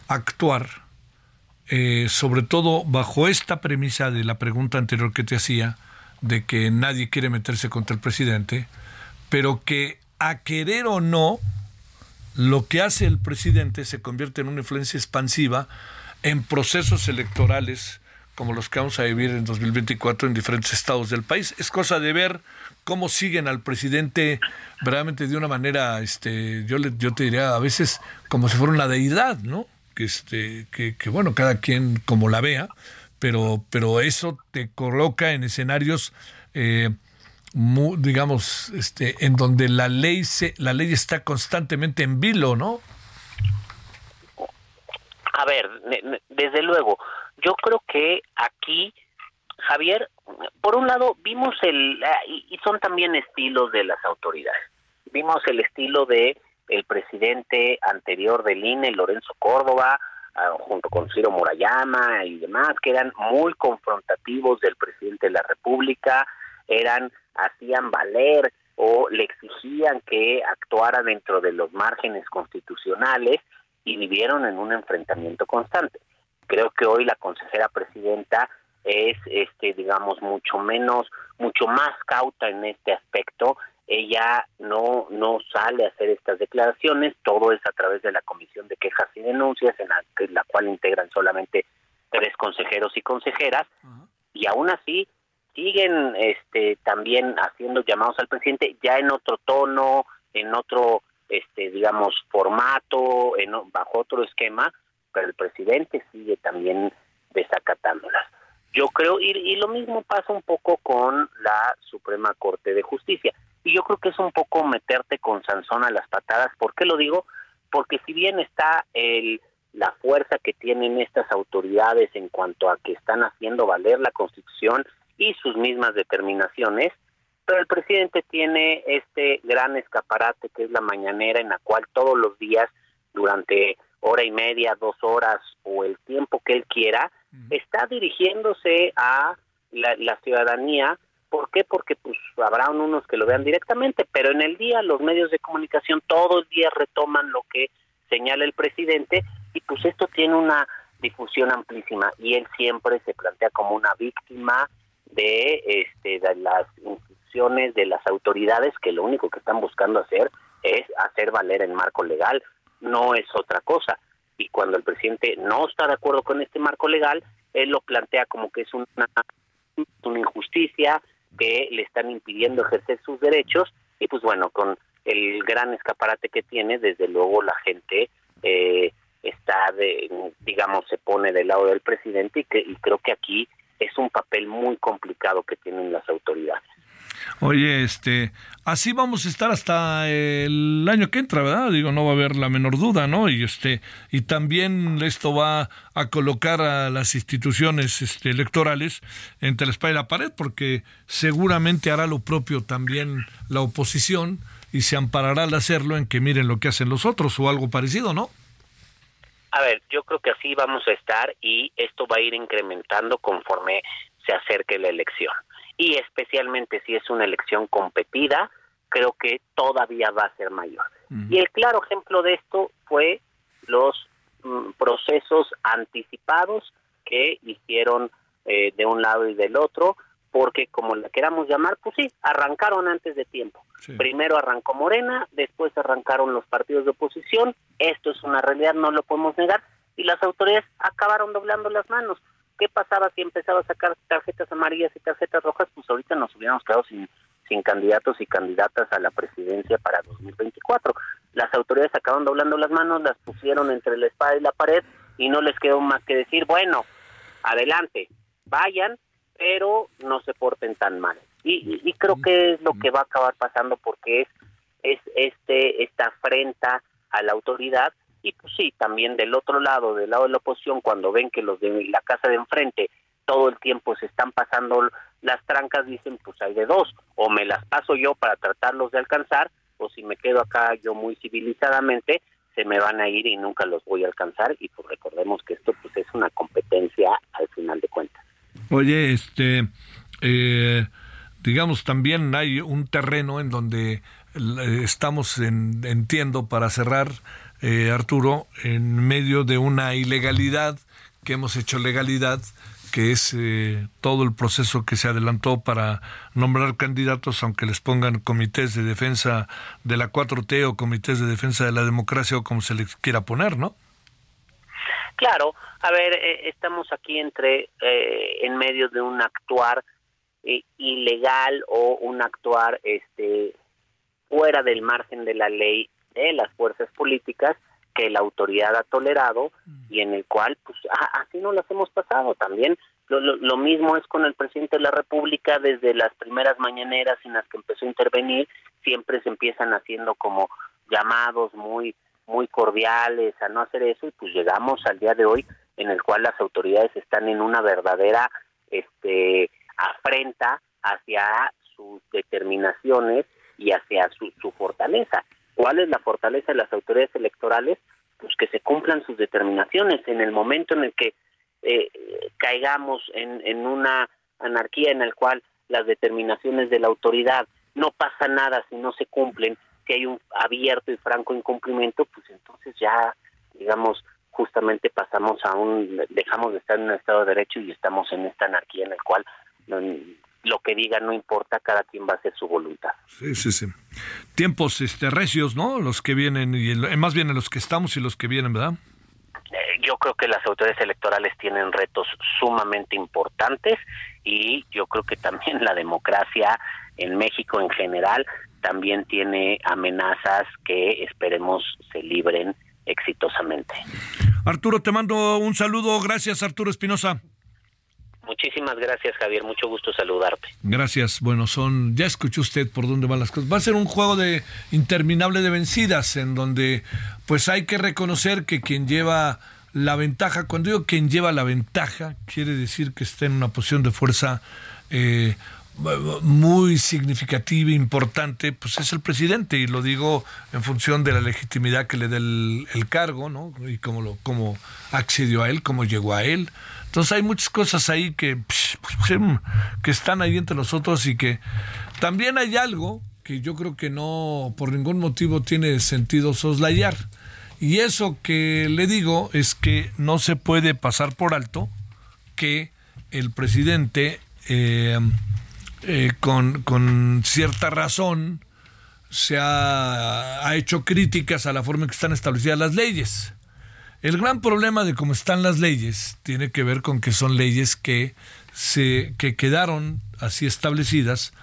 actuar, eh, sobre todo bajo esta premisa de la pregunta anterior que te hacía, de que nadie quiere meterse contra el presidente, pero que a querer o no, lo que hace el presidente se convierte en una influencia expansiva en procesos electorales como los que vamos a vivir en 2024 en diferentes estados del país. Es cosa de ver cómo siguen al presidente verdaderamente de una manera, este, yo, le, yo te diría a veces como si fuera una deidad, ¿no? Que, este, que, que bueno, cada quien como la vea, pero, pero eso te coloca en escenarios, eh, digamos, este, en donde la ley, se, la ley está constantemente en vilo, ¿no? A ver, desde luego, yo creo que aquí Javier, por un lado vimos el, y son también estilos de las autoridades, vimos el estilo de el presidente anterior del INE, Lorenzo Córdoba, ah, junto con Ciro Murayama y demás, que eran muy confrontativos del presidente de la República, eran, hacían valer o le exigían que actuara dentro de los márgenes constitucionales y vivieron en un enfrentamiento constante. Creo que hoy la consejera presidenta es este digamos mucho menos mucho más cauta en este aspecto ella no no sale a hacer estas declaraciones todo es a través de la comisión de quejas y denuncias en la, la cual integran solamente tres consejeros y consejeras y aún así siguen este también haciendo llamados al presidente ya en otro tono en otro este digamos formato en bajo otro esquema pero el presidente sigue también desacatándolas yo creo, y, lo mismo pasa un poco con la Suprema Corte de Justicia. Y yo creo que es un poco meterte con Sansón a las patadas. ¿Por qué lo digo? Porque si bien está el, la fuerza que tienen estas autoridades en cuanto a que están haciendo valer la Constitución y sus mismas determinaciones, pero el presidente tiene este gran escaparate que es la mañanera en la cual todos los días, durante hora y media, dos horas o el tiempo que él quiera, está dirigiéndose a la, ciudadanía. ¿Por qué? Porque pues habrá unos que lo vean directamente, pero en el día los medios de comunicación todo el día retoman lo que señala el presidente y pues esto tiene una difusión amplísima y él siempre se plantea como una víctima de este de las instituciones de las autoridades que lo único que están buscando hacer es hacer valer el marco legal no es otra cosa y cuando el presidente no está de acuerdo con este marco legal, él lo plantea como que es una, una injusticia, que le están impidiendo ejercer sus derechos y pues bueno, con el gran escaparate que tiene, desde luego la gente eh, está, de, digamos, se pone del lado del presidente y, que, y creo que aquí es un papel muy complicado que tienen las autoridades. Oye, este, así vamos a estar hasta el año que entra, ¿verdad? Digo, no va a haber la menor duda, ¿no? Y este, y también esto va a colocar a las instituciones este, electorales entre la espalda y la pared, porque seguramente hará lo propio también la oposición y se amparará al hacerlo en que miren lo que hacen los otros o algo parecido, ¿no? A ver, yo creo que así vamos a estar y esto va a ir incrementando conforme se acerque la elección y especialmente si es una elección competida, creo que todavía va a ser mayor. Y el claro ejemplo de esto fue los mm, procesos anticipados que hicieron eh, de un lado y del otro, porque como la queramos llamar, pues sí, arrancaron antes de tiempo. Primero arrancó Morena, después arrancaron los partidos de oposición, esto es una realidad, no lo podemos negar, y las autoridades acabaron doblando las manos. ¿Qué pasaba si empezaba a sacar tarjetas amarillas y tarjetas rojas? Pues ahorita nos hubiéramos quedado sin, sin candidatos y candidatas a la presidencia para 2024. Las autoridades acaban doblando las manos, las pusieron entre la espada y la pared y no les quedó más que decir, bueno, adelante, vayan, pero no se porten tan mal. Y, y, creo que es lo que va a acabar pasando porque es, es este esta afrenta a la autoridad y pues sí, también del otro lado, del lado de la oposición, cuando ven que los de la casa de enfrente todo el tiempo se están pasando las trancas, dicen, pues hay de dos, o me las paso yo para tratarlos de alcanzar, o si me quedo acá yo muy civilizadamente, se me van a ir y nunca los voy a alcanzar, y pues recordemos que esto pues es una competencia al final de cuentas. Oye, este, eh, digamos, también hay un terreno en donde eh, estamos, en, entiendo, para cerrar, eh, Arturo, en medio de una ilegalidad que hemos hecho legalidad, que es eh, todo el proceso que se adelantó para nombrar candidatos, aunque les pongan comités de defensa de la 4T o comités de defensa de la democracia o como se les quiera poner, ¿no? Claro, a ver, eh, estamos aquí entre en medio de un actuar ilegal o un actuar este fuera del margen de la ley de las fuerzas políticas que la autoridad ha tolerado y en el cual, pues, así no las hemos pasado. También lo, lo, mismo es con el presidente de la República desde las primeras mañaneras en las que empezó a intervenir, siempre se empiezan haciendo como llamados muy muy cordiales a no hacer eso y pues llegamos al día de hoy en el cual las autoridades están en una verdadera este afrenta hacia sus determinaciones y hacia su, su fortaleza ¿Cuál es la fortaleza de las autoridades electorales? Pues que se cumplan sus determinaciones. En el momento en el que eh, caigamos en, una anarquía en la cual las determinaciones de la autoridad no pasa nada si no se cumplen, que hay un abierto y franco incumplimiento, pues entonces ya, digamos, justamente pasamos a un, dejamos de estar en un Estado de Derecho y estamos en esta anarquía en la cual lo que diga no importa, cada quien va a hacer su voluntad. Sí, sí, sí. Tiempos este, recios, ¿no? Los que vienen, y más bien en los que estamos y los que vienen, ¿verdad? Eh, yo creo que las autoridades electorales tienen retos sumamente importantes y yo creo que también la democracia en México en general también tiene amenazas que esperemos se libren exitosamente. Arturo, te mando un saludo. Gracias, Arturo Espinosa. Muchísimas gracias, Javier. Mucho gusto saludarte. Gracias. Bueno, son, ya escuchó usted por dónde van las cosas. Va a ser un juego de interminable de vencidas, en donde pues hay que reconocer que quien lleva la ventaja, cuando digo quien lleva la ventaja, quiere decir que está en una posición de fuerza eh, muy significativa e importante, pues es el presidente, y lo digo en función de la legitimidad que le dé el, cargo, ¿no? Y cómo, lo, cómo accedió a él, cómo llegó a él. Entonces hay muchas cosas ahí que, que están ahí entre nosotros y que también hay algo que yo creo que no, por ningún motivo tiene sentido soslayar. Y eso que le digo es que no se puede pasar por alto que el presidente eh, eh, con, cierta razón se ha, ha, hecho críticas a la forma en que están establecidas las leyes. El gran problema de cómo están las leyes tiene que ver con que son leyes que, se, que quedaron así establecidas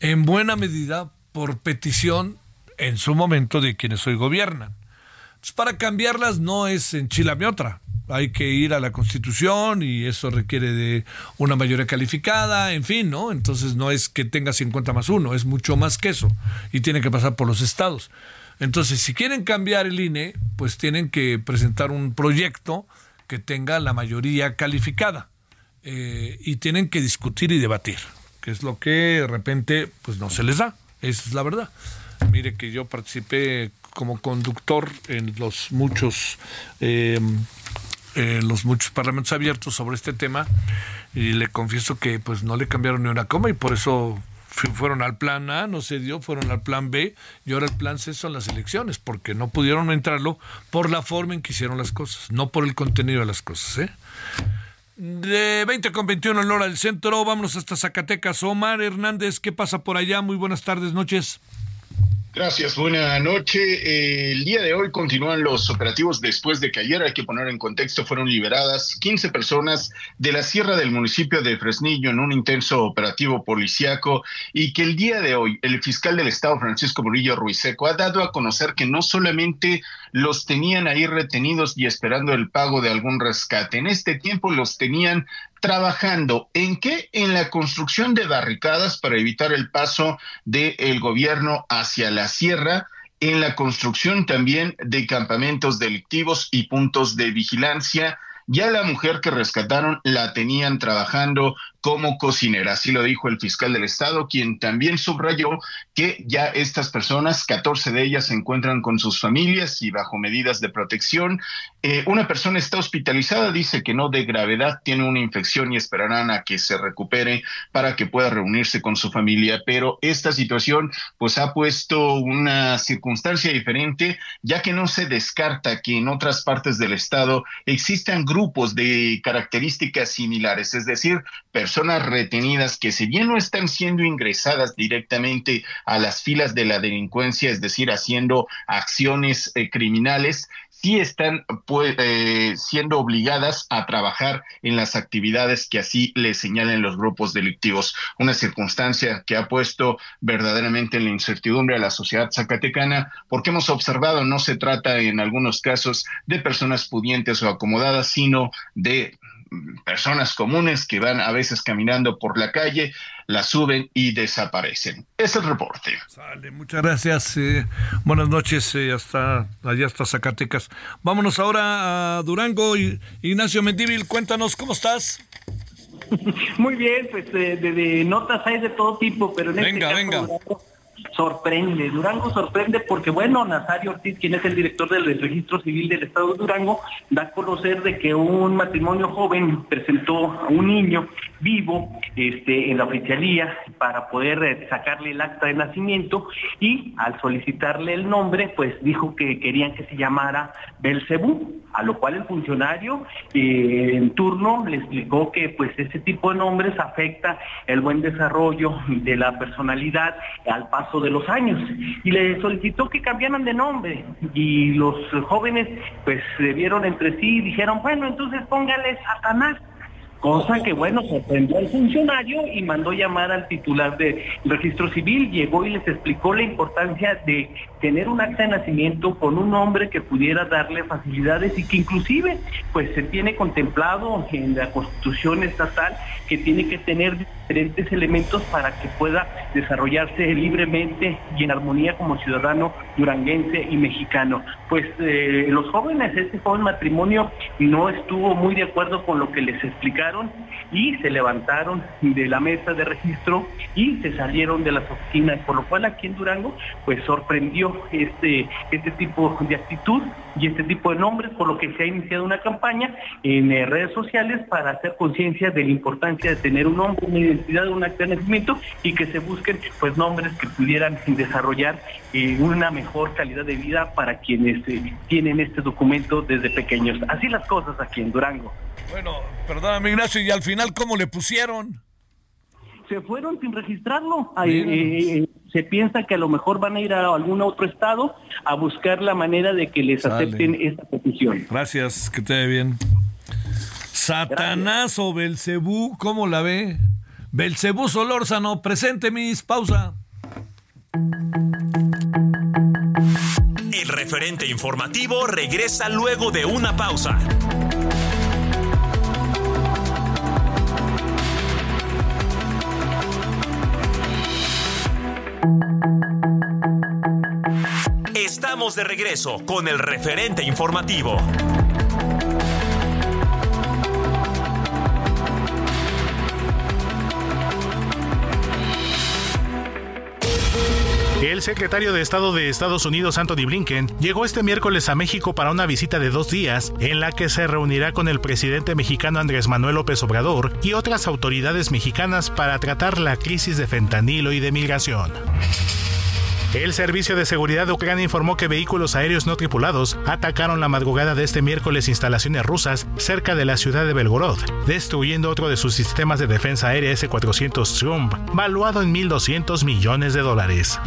en buena medida por petición en su momento de quienes hoy gobiernan. para cambiarlas no es enchilame otra hay que ir a la Constitución y eso requiere de una mayoría calificada, en fin, ¿no? Entonces no es que tenga 50 más uno, es mucho más que eso y tiene que pasar por los estados. Entonces, si quieren cambiar el INE, pues tienen que presentar un proyecto que tenga la mayoría calificada eh, y tienen que discutir y debatir, que es lo que de repente pues no se les da, esa es la verdad. Mire que yo participé como conductor en los muchos en los muchos parlamentos abiertos sobre este tema y le confieso que pues no le cambiaron ni una coma y por eso fueron al plan A, no se dio, fueron al plan B y ahora el plan C son las elecciones, porque no pudieron entrarlo por la forma en que hicieron las cosas, no por el contenido de las cosas. ¿eh? De 20 con 21 en hora del centro, vámonos hasta Zacatecas. Omar Hernández, ¿qué pasa por allá? Muy buenas tardes, noches. Gracias, buena noche. Eh, el día de hoy continúan los operativos después de que ayer, hay que poner en contexto, fueron liberadas 15 personas de la sierra del municipio de Fresnillo en un intenso operativo policiaco y que el día de hoy el fiscal del estado Francisco Murillo Ruiseco ha dado a conocer que no solamente los tenían ahí retenidos y esperando el pago de algún rescate, en este tiempo los tenían trabajando en qué? En la construcción de barricadas para evitar el paso del gobierno hacia la sierra, en la construcción también de campamentos delictivos y puntos de vigilancia. Ya la mujer que rescataron la tenían trabajando como cocinera. Así lo dijo el fiscal del Estado, quien también subrayó que ya estas personas, 14 de ellas, se encuentran con sus familias y bajo medidas de protección. Eh, una persona está hospitalizada, dice que no de gravedad, tiene una infección y esperarán a que se recupere para que pueda reunirse con su familia. Pero esta situación, pues, ha puesto una circunstancia diferente, ya que no se descarta que en otras partes del Estado existan grupos de características similares, es decir, personas personas retenidas que si bien no están siendo ingresadas directamente a las filas de la delincuencia, es decir, haciendo acciones eh, criminales, sí están pues, eh, siendo obligadas a trabajar en las actividades que así les señalen los grupos delictivos. Una circunstancia que ha puesto verdaderamente en la incertidumbre a la sociedad zacatecana, porque hemos observado no se trata en algunos casos de personas pudientes o acomodadas, sino de personas comunes que van a veces caminando por la calle, la suben y desaparecen. Es el reporte. Sale, muchas gracias. Eh, buenas noches, eh, hasta allá hasta Zacatecas. Vámonos ahora a Durango. Ignacio Mendívil, cuéntanos cómo estás. Muy bien, pues de, notas hay de todo tipo, pero en este venga, caso, venga. Sorprende. Durango sorprende porque, bueno, Nazario Ortiz, quien es el director del registro civil del Estado de Durango, da a conocer de que un matrimonio joven presentó a un niño vivo este, en la oficialía para poder eh, sacarle el acta de nacimiento y al solicitarle el nombre, pues dijo que querían que se llamara Belcebú, a lo cual el funcionario eh, en turno le explicó que pues ese tipo de nombres afecta el buen desarrollo de la personalidad al paso de los años. Y le solicitó que cambiaran de nombre. Y los jóvenes pues se vieron entre sí y dijeron, bueno, entonces póngale Satanás Cosa que, bueno, sorprendió al funcionario y mandó llamar al titular de registro civil, llegó y les explicó la importancia de tener un acta de nacimiento con un hombre que pudiera darle facilidades y que inclusive, pues se tiene contemplado en la constitución estatal que tiene que tener diferentes elementos para que pueda desarrollarse libremente y en armonía como ciudadano duranguense y mexicano. Pues eh, los jóvenes, este joven matrimonio no estuvo muy de acuerdo con lo que les explicaron y se levantaron de la mesa de registro y se salieron de las oficinas, por lo cual aquí en Durango pues sorprendió este, este tipo de actitud y este tipo de nombres, por lo que se ha iniciado una campaña en eh, redes sociales para hacer conciencia de la importancia de tener un nombre, una identidad, un acta de nacimiento y que se busquen pues nombres que pudieran desarrollar eh, una mejor calidad de vida para quienes eh, tienen este documento desde pequeños. Así las cosas aquí en Durango. Bueno, perdóname Ignacio, y al final cómo le pusieron se fueron sin registrarlo. Eh, se piensa que a lo mejor van a ir a algún otro estado a buscar la manera de que les acepten esta petición. Gracias, que te ve bien. Satanás o Belcebú, ¿cómo la ve? Belcebú Solórzano, presente mis, pausa. El referente informativo regresa luego de una pausa. Estamos de regreso con el referente informativo. El secretario de Estado de Estados Unidos, Anthony Blinken, llegó este miércoles a México para una visita de dos días en la que se reunirá con el presidente mexicano Andrés Manuel López Obrador y otras autoridades mexicanas para tratar la crisis de fentanilo y de migración. El Servicio de Seguridad de Ucrania informó que vehículos aéreos no tripulados atacaron la madrugada de este miércoles instalaciones rusas cerca de la ciudad de Belgorod, destruyendo otro de sus sistemas de defensa aérea S-400 Trump, valuado en 1.200 millones de dólares.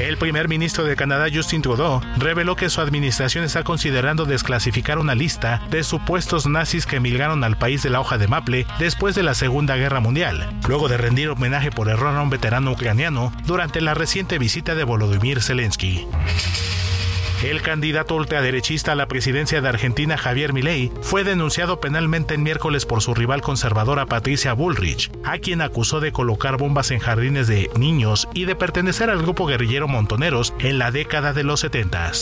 El primer ministro de Canadá, Justin Trudeau, reveló que su administración está considerando desclasificar una lista de supuestos nazis que emigraron al país de la hoja de maple después de la Segunda Guerra Mundial, luego de rendir homenaje por error a un veterano ucraniano durante la reciente visita de Volodymyr Zelensky. El candidato ultraderechista a la presidencia de Argentina, Javier Milei, fue denunciado penalmente el miércoles por su rival conservadora Patricia Bullrich, a quien acusó de colocar bombas en jardines de niños y de pertenecer al grupo guerrillero Montoneros en la década de los 70.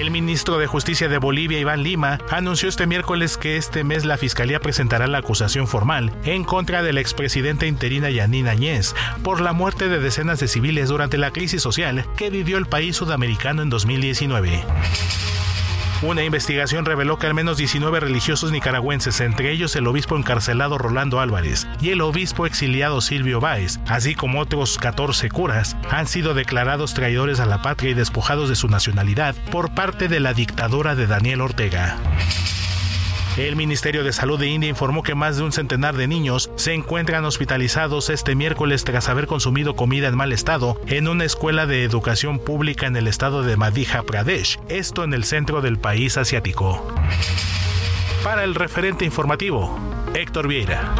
El ministro de Justicia de Bolivia, Iván Lima, anunció este miércoles que este mes la Fiscalía presentará la acusación formal en contra de la expresidenta interina Yanina Añez por la muerte de decenas de civiles durante la crisis social que vivió el país sudamericano en 2019. Una investigación reveló que al menos 19 religiosos nicaragüenses, entre ellos el obispo encarcelado Rolando Álvarez y el obispo exiliado Silvio Báez, así como otros 14 curas, han sido declarados traidores a la patria y despojados de su nacionalidad por parte de la dictadura de Daniel Ortega. El Ministerio de Salud de India informó que más de un centenar de niños se encuentran hospitalizados este miércoles tras haber consumido comida en mal estado en una escuela de educación pública en el estado de Madhya Pradesh, esto en el centro del país asiático. Para el referente informativo, Héctor Vieira.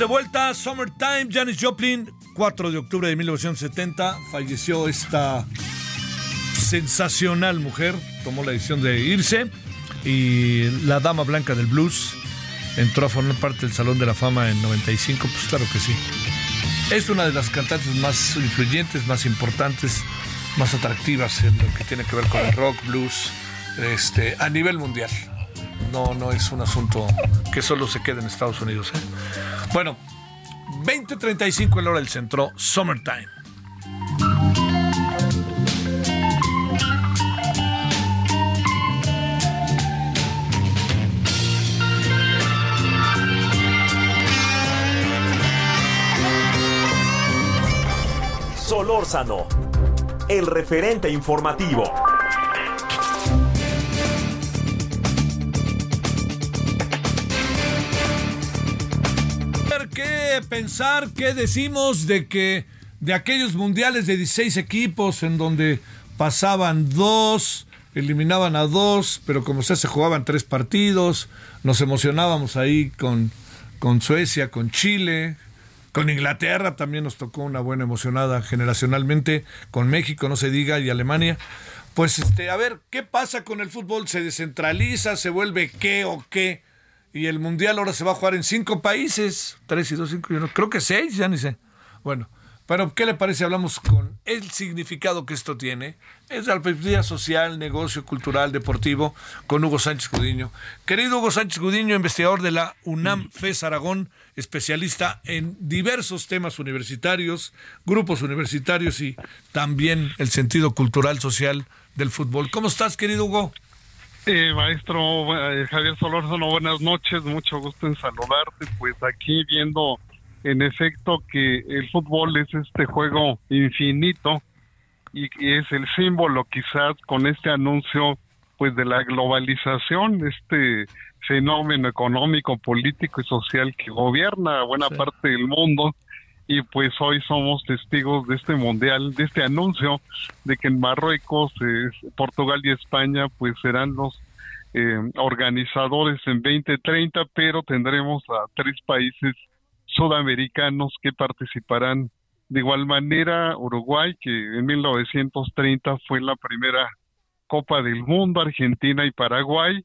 De vuelta. Summertime, Janis Joplin, 4 de octubre de 1970. Falleció esta sensacional mujer. Tomó la decisión de irse. Y la dama blanca del blues entró a formar parte del Salón de la Fama en 95. Pues claro que sí. Es una de las cantantes más influyentes, más importantes, más atractivas en lo que tiene que ver con el rock, blues, este, a nivel mundial no, no es un asunto que solo se quede en Estados Unidos. ¿eh? Bueno, 20.35 en la hora del centro, Summertime. Solórzano, el referente informativo. Pensar qué decimos de que de aquellos mundiales de 16 equipos en donde pasaban dos, eliminaban a dos, pero como sea se jugaban tres partidos, nos emocionábamos ahí con, con Suecia, con Chile, con Inglaterra también nos tocó una buena emocionada generacionalmente, con México no se diga y Alemania. Pues este, a ver, ¿qué pasa con el fútbol? ¿Se descentraliza? ¿Se vuelve qué o qué? Y el mundial ahora se va a jugar en cinco países. Tres y dos, cinco, yo no, creo que seis, ya ni sé. Bueno, pero ¿qué le parece? Hablamos con el significado que esto tiene. Es la perspectiva social, negocio, cultural, deportivo, con Hugo Sánchez Gudiño. Querido Hugo Sánchez Gudiño, investigador de la UNAM FES Aragón, especialista en diversos temas universitarios, grupos universitarios y también el sentido cultural, social del fútbol. ¿Cómo estás, querido Hugo? Eh, maestro eh, Javier Solórzano, buenas noches, mucho gusto en saludarte. Pues aquí viendo en efecto que el fútbol es este juego infinito y, es el símbolo quizás con este anuncio pues de la globalización, este fenómeno económico, político y social que gobierna buena parte del mundo y pues hoy somos testigos de este mundial, de este anuncio de que en Marruecos, Portugal y España pues serán los eh, organizadores en 2030, pero tendremos a tres países sudamericanos que participarán. De igual manera Uruguay, que en 1930 fue la primera Copa del Mundo, Argentina y Paraguay,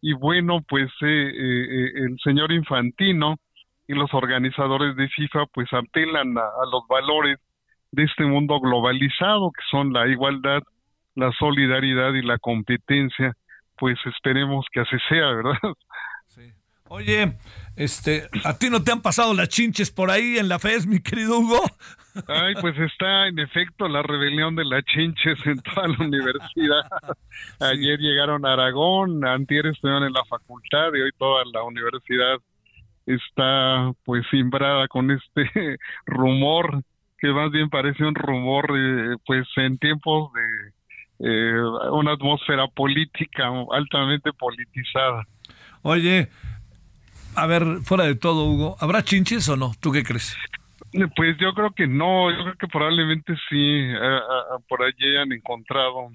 y bueno, pues eh, eh, el señor Infantino, y los organizadores de FIFA pues apelan a, los valores de este mundo globalizado que son la igualdad, la solidaridad y la competencia, pues esperemos que así sea, ¿verdad? Sí. Oye, este, ¿a ti no te han pasado las chinches por ahí en la FES, mi querido Hugo? Ay, pues está en efecto la rebelión de las chinches en toda la universidad. Ayer llegaron a Aragón, antier estuvieron en la facultad y hoy toda la universidad está pues simbrada con este rumor que más bien parece un rumor eh, pues en tiempos de eh, una atmósfera política altamente politizada. Oye, a ver, fuera de todo, Hugo, ¿habrá chinches o no? ¿Tú qué crees? Pues yo creo que no, yo creo que probablemente sí, por allí han encontrado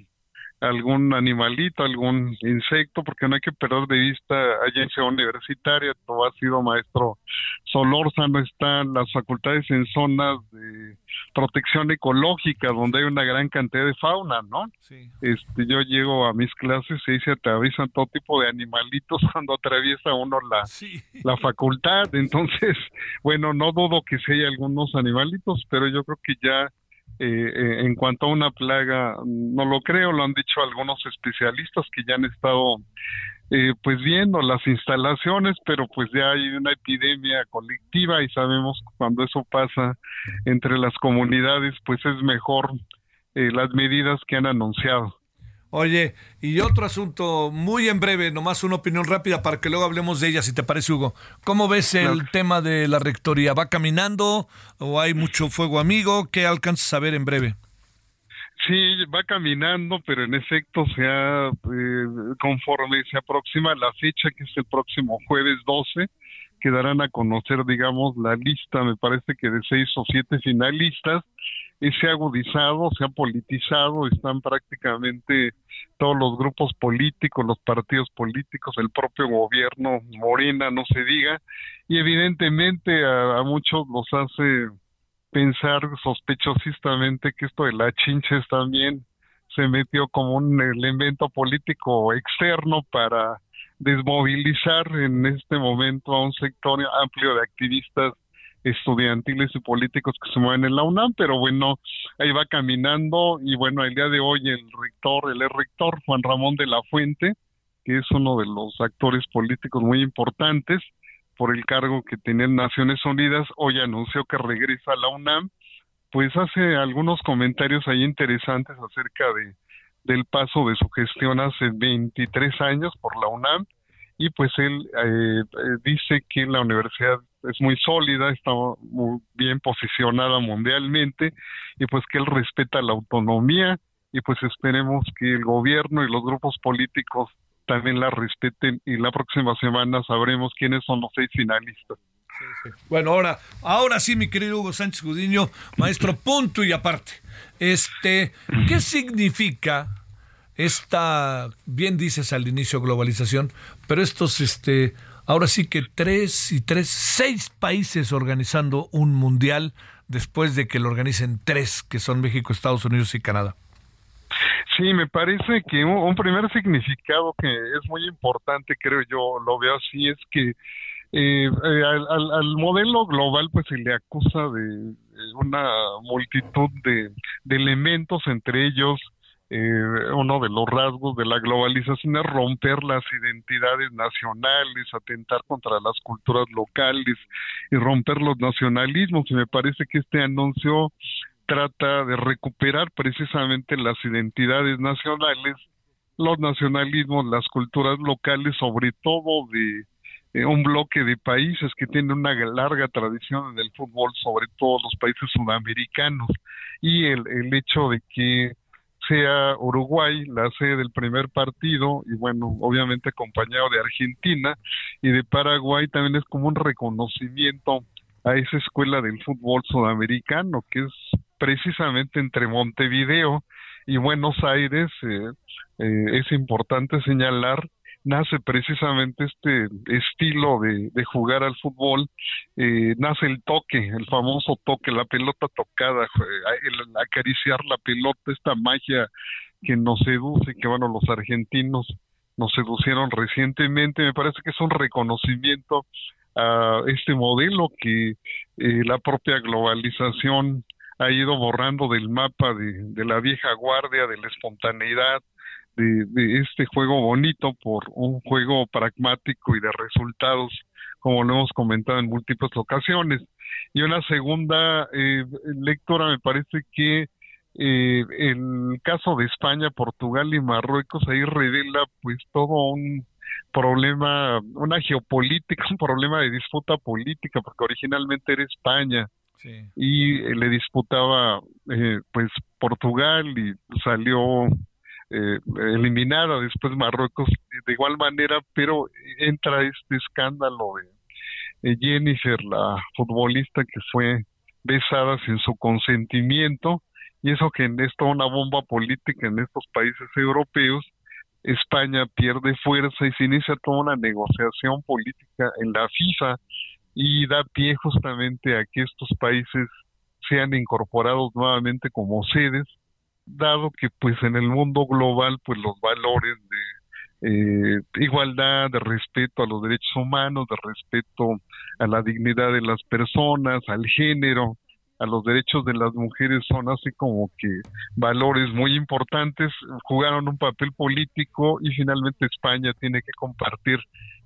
algún animalito, algún insecto, porque no hay que perder de vista agencia universitaria, todo ha sido maestro Solórzano, están las facultades en zonas de protección ecológica, donde hay una gran cantidad de fauna, ¿no? Este, yo llego a mis clases y se atravesan todo tipo de animalitos cuando atraviesa uno la, la facultad, entonces, bueno, no dudo que si hay algunos animalitos, pero yo creo que ya eh, eh, en cuanto a una plaga, no lo creo, lo han dicho algunos especialistas que ya han estado eh, pues viendo las instalaciones, pero pues ya hay una epidemia colectiva y sabemos cuando eso pasa entre las comunidades, pues es mejor las medidas que han anunciado. Oye, y otro asunto muy en breve, nomás una opinión rápida para que luego hablemos de ella, si te parece, Hugo. ¿Cómo ves el tema de la rectoría? ¿Va caminando o hay mucho fuego amigo? ¿Qué alcanzas a ver en breve? Sí, va caminando, pero en efecto, sea, eh, conforme se aproxima la fecha, que es el próximo jueves 12, quedarán a conocer, digamos, la lista, me parece que de seis o siete finalistas, se ha agudizado, se ha politizado, están prácticamente todos los grupos políticos, los partidos políticos, el propio gobierno, Morena, no se diga, y evidentemente a, muchos los hace pensar sospechosamente que esto de la chinches también se metió como un elemento político externo para desmovilizar en este momento a un sector amplio de activistas estudiantiles y políticos que se mueven en la UNAM, pero bueno, ahí va caminando y bueno, el día de hoy el rector, el rector Juan Ramón de la Fuente, que es uno de los actores políticos muy importantes por el cargo que tiene en Naciones Unidas, hoy anunció que regresa a la UNAM, pues hace algunos comentarios ahí interesantes acerca de del paso de su gestión hace 23 años por la UNAM y pues él eh, eh, dice que la universidad es muy sólida, está muy bien posicionada mundialmente y pues que él respeta la autonomía y pues esperemos que el gobierno y los grupos políticos también la respeten y la próxima semana sabremos quiénes son los seis finalistas. Bueno, ahora, ahora sí, mi querido Hugo Sánchez Gudiño, maestro, punto y aparte. Este, ¿qué significa esta, bien dices al inicio, globalización, pero estos, este, ahora sí que tres y tres, seis países organizando un mundial después de que lo organicen tres, que son México, Estados Unidos y Canadá. Sí, me parece que un, primer significado que es muy importante, creo yo, lo veo así, es que eh, eh, al, modelo global pues se le acusa de una multitud de elementos, entre ellos eh, uno de los rasgos de la globalización es romper las identidades nacionales, atentar contra las culturas locales y romper los nacionalismos. Y me parece que este anuncio trata de recuperar precisamente las identidades nacionales, los nacionalismos, las culturas locales, sobre todo de eh, un bloque de países que tiene una larga tradición en el fútbol, sobre todo los países sudamericanos, y el, el hecho de que sea Uruguay la sede del primer partido y bueno, obviamente acompañado de Argentina y de Paraguay también es como un reconocimiento a esa escuela del fútbol sudamericano que es precisamente entre Montevideo y Buenos Aires eh, eh, es importante señalar nace precisamente este estilo de, de jugar al fútbol, eh, nace el toque, el famoso toque, la pelota tocada, el acariciar la pelota, esta magia que nos seduce, que bueno, los argentinos nos seducieron recientemente, me parece que es un reconocimiento a este modelo que eh, la propia globalización ha ido borrando del mapa de, de la vieja guardia, de la espontaneidad, de, este juego bonito por un juego pragmático y de resultados, como lo hemos comentado en múltiples ocasiones. Y una segunda eh, lectura me parece que eh, el caso de España, Portugal y Marruecos ahí revela pues todo un problema, una geopolítica, un problema de disputa política, porque originalmente era España y le disputaba eh, pues Portugal y salió eh, después Marruecos de igual manera, pero entra este escándalo de Jennifer, la futbolista que fue besada sin su consentimiento y eso que es toda una bomba política en estos países europeos, España pierde fuerza y se inicia toda una negociación política en la FIFA y da pie justamente a que estos países sean incorporados nuevamente como sedes, dado que pues en el mundo global pues los valores de eh, igualdad, de respeto a los derechos humanos, de respeto a la dignidad de las personas, al género, a los derechos de las mujeres son así como que valores muy importantes, jugaron un papel político y finalmente España tiene que compartir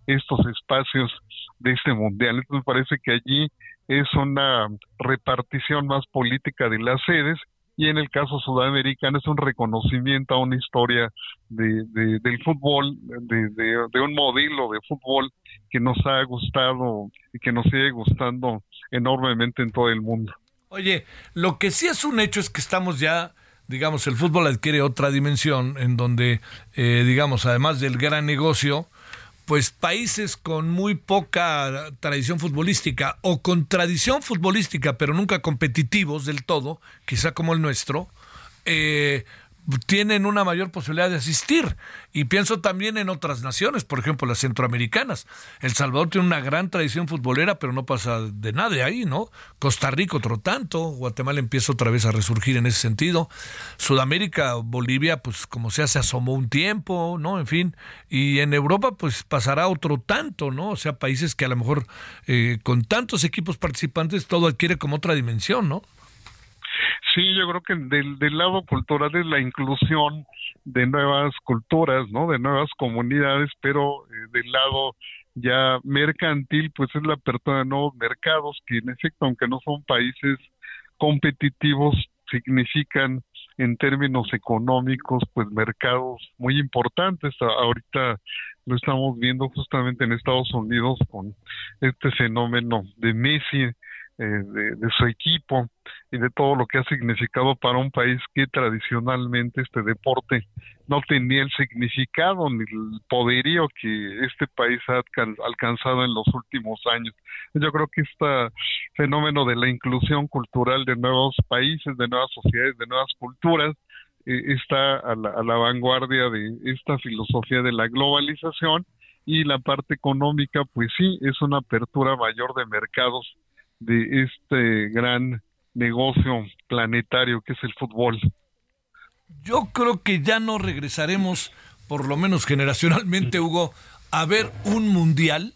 estos espacios de este mundial. Entonces parece que allí es una repartición más política de las sedes y en el caso sudamericano es un reconocimiento a una historia de, del fútbol, de, de, un modelo de fútbol que nos ha gustado y que nos sigue gustando enormemente en todo el mundo. Oye, lo que sí es un hecho es que estamos ya, digamos, el fútbol adquiere otra dimensión en donde, eh, digamos, además del gran negocio, pues países con muy poca tradición futbolística o con tradición futbolística pero nunca competitivos del todo, quizá como el nuestro, eh, tienen una mayor posibilidad de asistir. Y pienso también en otras naciones, por ejemplo las centroamericanas. El Salvador tiene una gran tradición futbolera, pero no pasa de nada de ahí, ¿no? Costa Rica otro tanto, Guatemala empieza otra vez a resurgir en ese sentido. Sudamérica, Bolivia, pues como sea, se asomó un tiempo, ¿no? En fin. Y en Europa, pues pasará otro tanto, ¿no? O sea, países que a lo mejor eh, con tantos equipos participantes todo adquiere como otra dimensión, ¿no? Sí, yo creo que del, lado cultural es la inclusión de nuevas culturas, ¿no? De nuevas comunidades, pero eh, del lado ya mercantil, pues es la apertura de nuevos mercados que en efecto, aunque no son países competitivos, significan en términos económicos, pues mercados muy importantes. Ahorita lo estamos viendo justamente en Estados Unidos con este fenómeno de Messi, eh, de, su equipo y de todo lo que ha significado para un país que tradicionalmente este deporte no tenía el significado ni el poderío que este país ha alcanzado en los últimos años. Yo creo que este fenómeno de la inclusión cultural de nuevos países, de nuevas sociedades, de nuevas culturas, eh, está a la, a la vanguardia de esta filosofía de la globalización y la parte económica, pues sí, es una apertura mayor de mercados de este gran negocio planetario que es el fútbol. Yo creo que ya no regresaremos, por lo menos generacionalmente, Hugo, a ver un mundial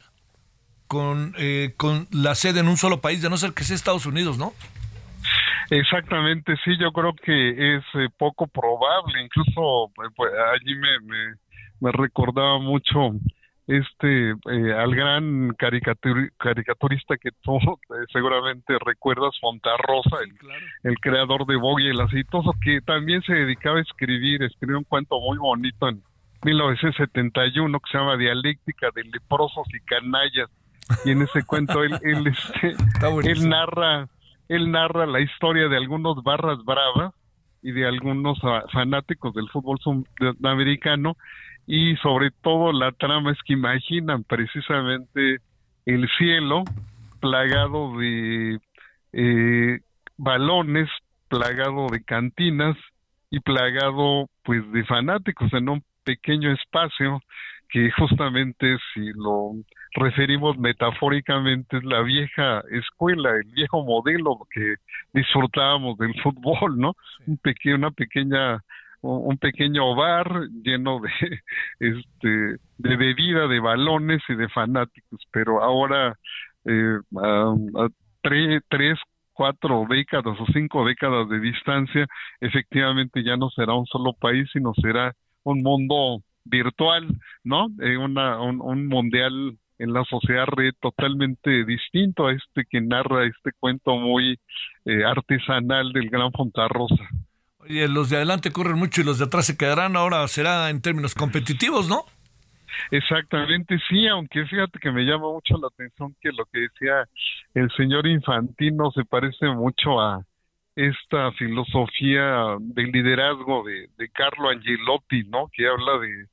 con, eh, con la sede en un solo país, de no ser que sea Estados Unidos, ¿no? Exactamente, sí, yo creo que es eh, poco probable, incluso eh, pues, allí me, me, me recordaba mucho este eh, al gran caricaturista que tú eh, seguramente recuerdas Fontarrosa el, el creador de Bogue y el Aceitoso que también se dedicaba a escribir escribió un cuento muy bonito en 1971 que se llama Dialéctica de leprosos y canallas. Y en ese cuento él él, este, él narra él narra la historia de algunos barras bravas y de algunos fanáticos del fútbol sudamericano y sobre todo la trama es que imaginan precisamente el cielo plagado de eh, balones, plagado de cantinas y plagado pues de fanáticos en un pequeño espacio que justamente si lo referimos metafóricamente es la vieja escuela, el viejo modelo que disfrutábamos del fútbol, ¿no? Un pequeño, una pequeña un pequeño bar lleno de este de bebida de balones y de fanáticos pero ahora eh, a, tres cuatro décadas o cinco décadas de distancia efectivamente ya no será un solo país sino será un mundo virtual no eh, una un, un mundial en la sociedad red totalmente distinto a este que narra este cuento muy eh, artesanal del gran Fontarrosa. Los de adelante corren mucho y los de atrás se quedarán. Ahora será en términos competitivos, ¿no? Exactamente, sí, aunque fíjate que me llama mucho la atención que lo que decía el señor Infantino se parece mucho a esta filosofía del liderazgo de, Carlo Angelotti, ¿no? Que habla de,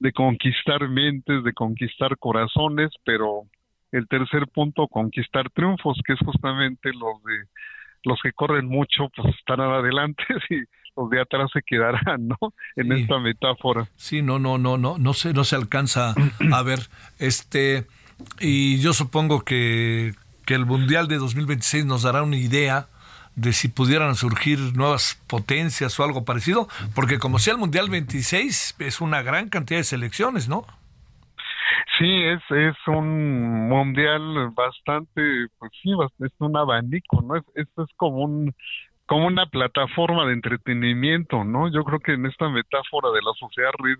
de conquistar mentes, de conquistar corazones, pero el tercer punto, conquistar triunfos, que es justamente lo de los que corren mucho pues estarán adelante y los de atrás se quedarán, ¿no? En esta metáfora. Sí, no, no, no, no, no se, no se alcanza a ver. Este, y yo supongo que, que el Mundial de 2026 nos dará una idea de si pudieran surgir nuevas potencias o algo parecido, porque como sea el Mundial 26 es una gran cantidad de selecciones, ¿no? Sí, es, es un mundial bastante, pues sí, es un abanico, ¿no? Es, esto es como un como una plataforma de entretenimiento, ¿no? Yo creo que en esta metáfora de la sociedad red,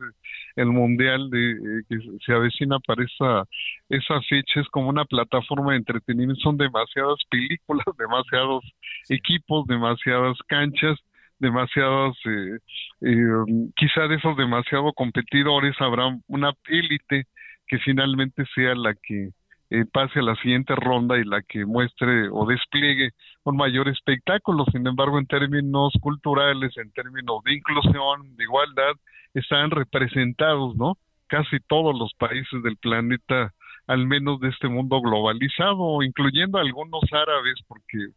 el mundial de eh, que se avecina para esa esa fecha es como una plataforma de entretenimiento, son demasiadas películas, demasiados equipos, demasiadas canchas, demasiados, eh, eh, quizá de esos demasiados competidores habrá una élite que finalmente sea la que eh, pase a la siguiente ronda y la que muestre o despliegue un mayor espectáculo. Sin embargo, en términos culturales, en términos de inclusión, de igualdad, están representados, ¿no? Casi todos los países del planeta, al menos de este mundo globalizado, incluyendo algunos árabes, porque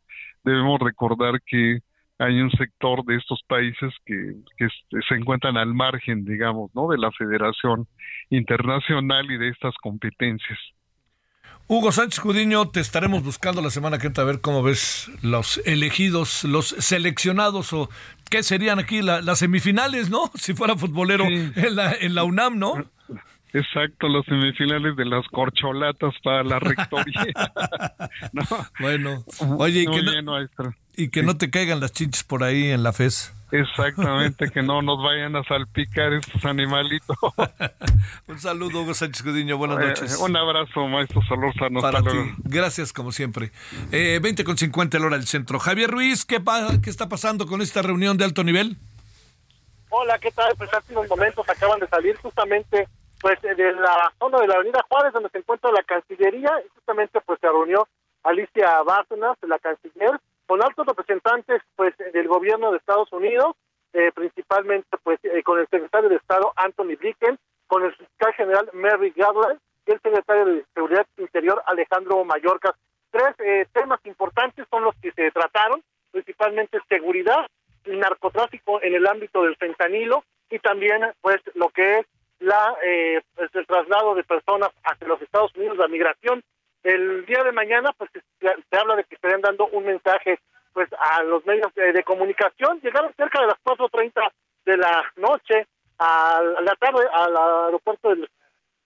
debemos recordar que hay un sector de estos países que, que, se encuentran al margen, digamos, ¿no? de la Federación Internacional y de estas competencias. Hugo Sánchez Judiño, te estaremos buscando la semana que entra a ver cómo ves los elegidos, los seleccionados o qué serían aquí las semifinales, ¿no? Si fuera futbolero en, la, en la UNAM, ¿no? Exacto, los semifinales de las corcholatas para la rectoría. Bueno, oye, y que, no, y que no te caigan las chinches por ahí en la FES. Exactamente, que no nos vayan a salpicar estos animalitos. un saludo, Hugo Sánchez Gudiño, buenas eh, noches. un abrazo, maestro Solórzano. Para ti, gracias como siempre. Eh, 20 con 50 el hora del centro. Javier Ruiz, ¿qué, ¿qué está pasando con esta reunión de alto nivel? Hola, ¿qué tal? Pues hace unos momentos acaban de salir justamente pues de la zona de la Avenida Juárez, donde se encuentra la Cancillería, y justamente pues se reunió Alicia Bárcenas, la canciller, con altos representantes pues del gobierno de Estados Unidos, eh, principalmente pues eh, con el secretario de Estado Anthony Blinken, con el fiscal general Mary Garland y el secretario de Seguridad Interior Alejandro Mallorca. Tres eh, temas importantes son los que se trataron, principalmente seguridad y narcotráfico en el ámbito del fentanilo y también pues lo que es la pues, el traslado de personas hacia los Estados Unidos, la migración el día de mañana, pues se, habla de que estarían dando un mensaje pues a los medios de, comunicación. Llegaron cerca de las 4.30 de la noche a, la tarde al aeropuerto de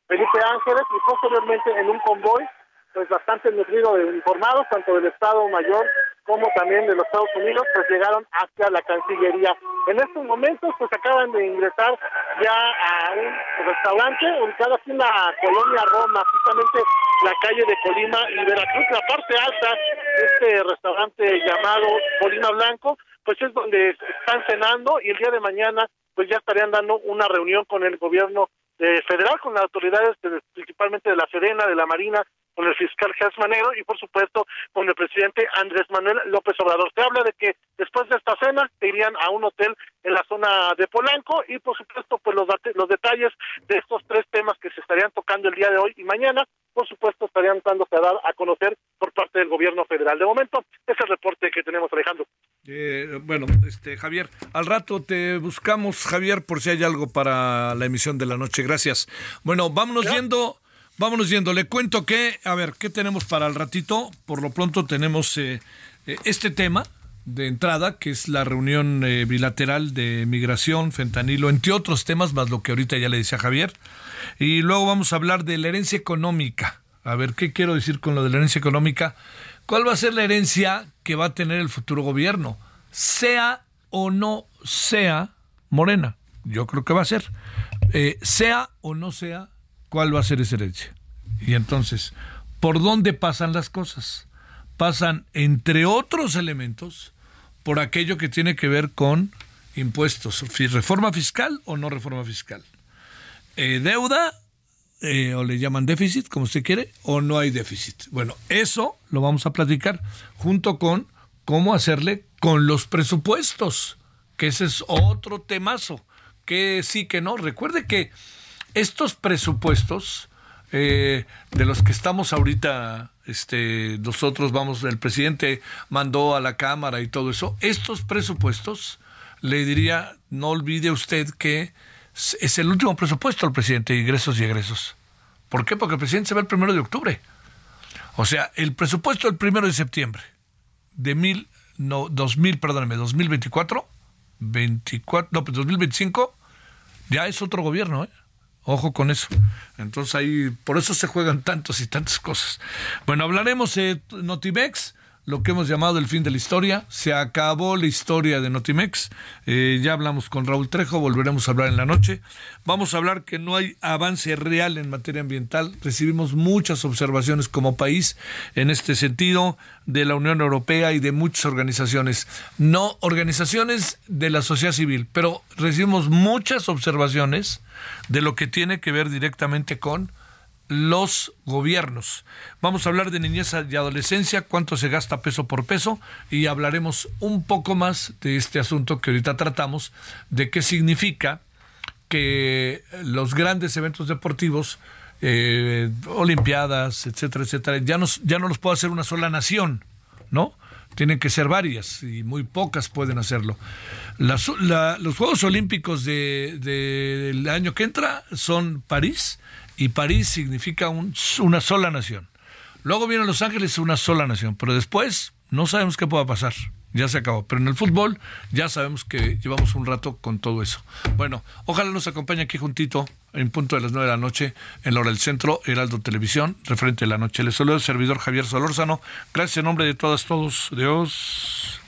Felipe Ángeles y posteriormente en un convoy pues bastante nutrido de informados, tanto del Estado Mayor como también de los Estados Unidos, pues llegaron hacia la Cancillería. En estos momentos, pues acaban de ingresar ya a un restaurante ubicado aquí en la colonia Roma, justamente la calle de Colima y Veracruz, la parte alta de este restaurante llamado Colima Blanco, pues es donde están cenando y el día de mañana pues ya estarían dando una reunión con el gobierno eh, federal, con las autoridades principalmente de la Serena, de la Marina con el fiscal Jas Manero y por supuesto con el presidente Andrés Manuel López Obrador. Se habla de que después de esta cena se irían a un hotel en la zona de Polanco y por supuesto pues los, los detalles de estos tres temas que se estarían tocando el día de hoy y mañana por supuesto estarían dándose a dar a conocer por parte del gobierno federal. De momento, es el reporte que tenemos, Alejandro. Eh, bueno, este Javier, al rato te buscamos, Javier, por si hay algo para la emisión de la noche. Gracias. Bueno, vámonos yendo Vámonos yendo. Le cuento que, a ver, ¿qué tenemos para el ratito? Por lo pronto tenemos eh, eh, este tema de entrada, que es la reunión eh, bilateral de migración, fentanilo, entre otros temas, más lo que ahorita ya le decía Javier. Y luego vamos a hablar de la herencia económica. A ver, ¿qué quiero decir con lo de la herencia económica? ¿Cuál va a ser la herencia que va a tener el futuro gobierno? Sea o no sea Morena. Yo creo que va a ser. sea o no sea cuál va a ser esa herencia. Y entonces, ¿por dónde pasan las cosas? Pasan, entre otros elementos, por aquello que tiene que ver con impuestos, reforma fiscal o no reforma fiscal. Eh, deuda, eh, o le llaman déficit, como usted quiere, o no hay déficit. Bueno, eso lo vamos a platicar junto con cómo hacerle con los presupuestos, que ese es otro temazo, que sí, que no. Recuerde que estos presupuestos eh, de los que estamos ahorita este, nosotros vamos, el presidente mandó a la Cámara y todo eso. Estos presupuestos, le diría, no olvide usted que es el último presupuesto del presidente, ingresos y egresos. ¿Por qué? Porque el presidente se va el primero de octubre. O sea, el presupuesto del primero de septiembre de mil, no, 2000, perdóneme, 2024, 24, no, pues 2025, ya es otro gobierno, ¿eh? Ojo con eso. Entonces ahí, por eso se juegan tantos y tantas cosas. Bueno, hablaremos de Notimex lo que hemos llamado el fin de la historia. Se acabó la historia de Notimex. Eh, ya hablamos con Raúl Trejo, volveremos a hablar en la noche. Vamos a hablar que no hay avance real en materia ambiental. Recibimos muchas observaciones como país en este sentido de la Unión Europea y de muchas organizaciones. No organizaciones de la sociedad civil, pero recibimos muchas observaciones de lo que tiene que ver directamente con los gobiernos. Vamos a hablar de niñez y adolescencia, cuánto se gasta peso por peso y hablaremos un poco más de este asunto que ahorita tratamos, de qué significa que los grandes eventos deportivos, eh, olimpiadas, etcétera, etcétera, ya, ya no los puede hacer una sola nación, ¿no? Tienen que ser varias y muy pocas pueden hacerlo. los Juegos Olímpicos del de, año que entra son París, y París significa una sola nación. Luego viene Los Ángeles, una sola nación, pero después no sabemos qué pueda pasar. Ya se acabó. Pero en el fútbol ya sabemos que llevamos un rato con todo eso. Bueno, ojalá nos acompañe aquí juntito en punto de las nueve de la noche en la hora del centro, Heraldo Televisión, referente de la noche. Les saludo el servidor Javier Solórzano. Gracias en nombre de todas, todos. Dios.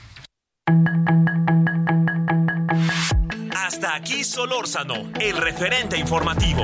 Hasta aquí Solórzano, el referente informativo.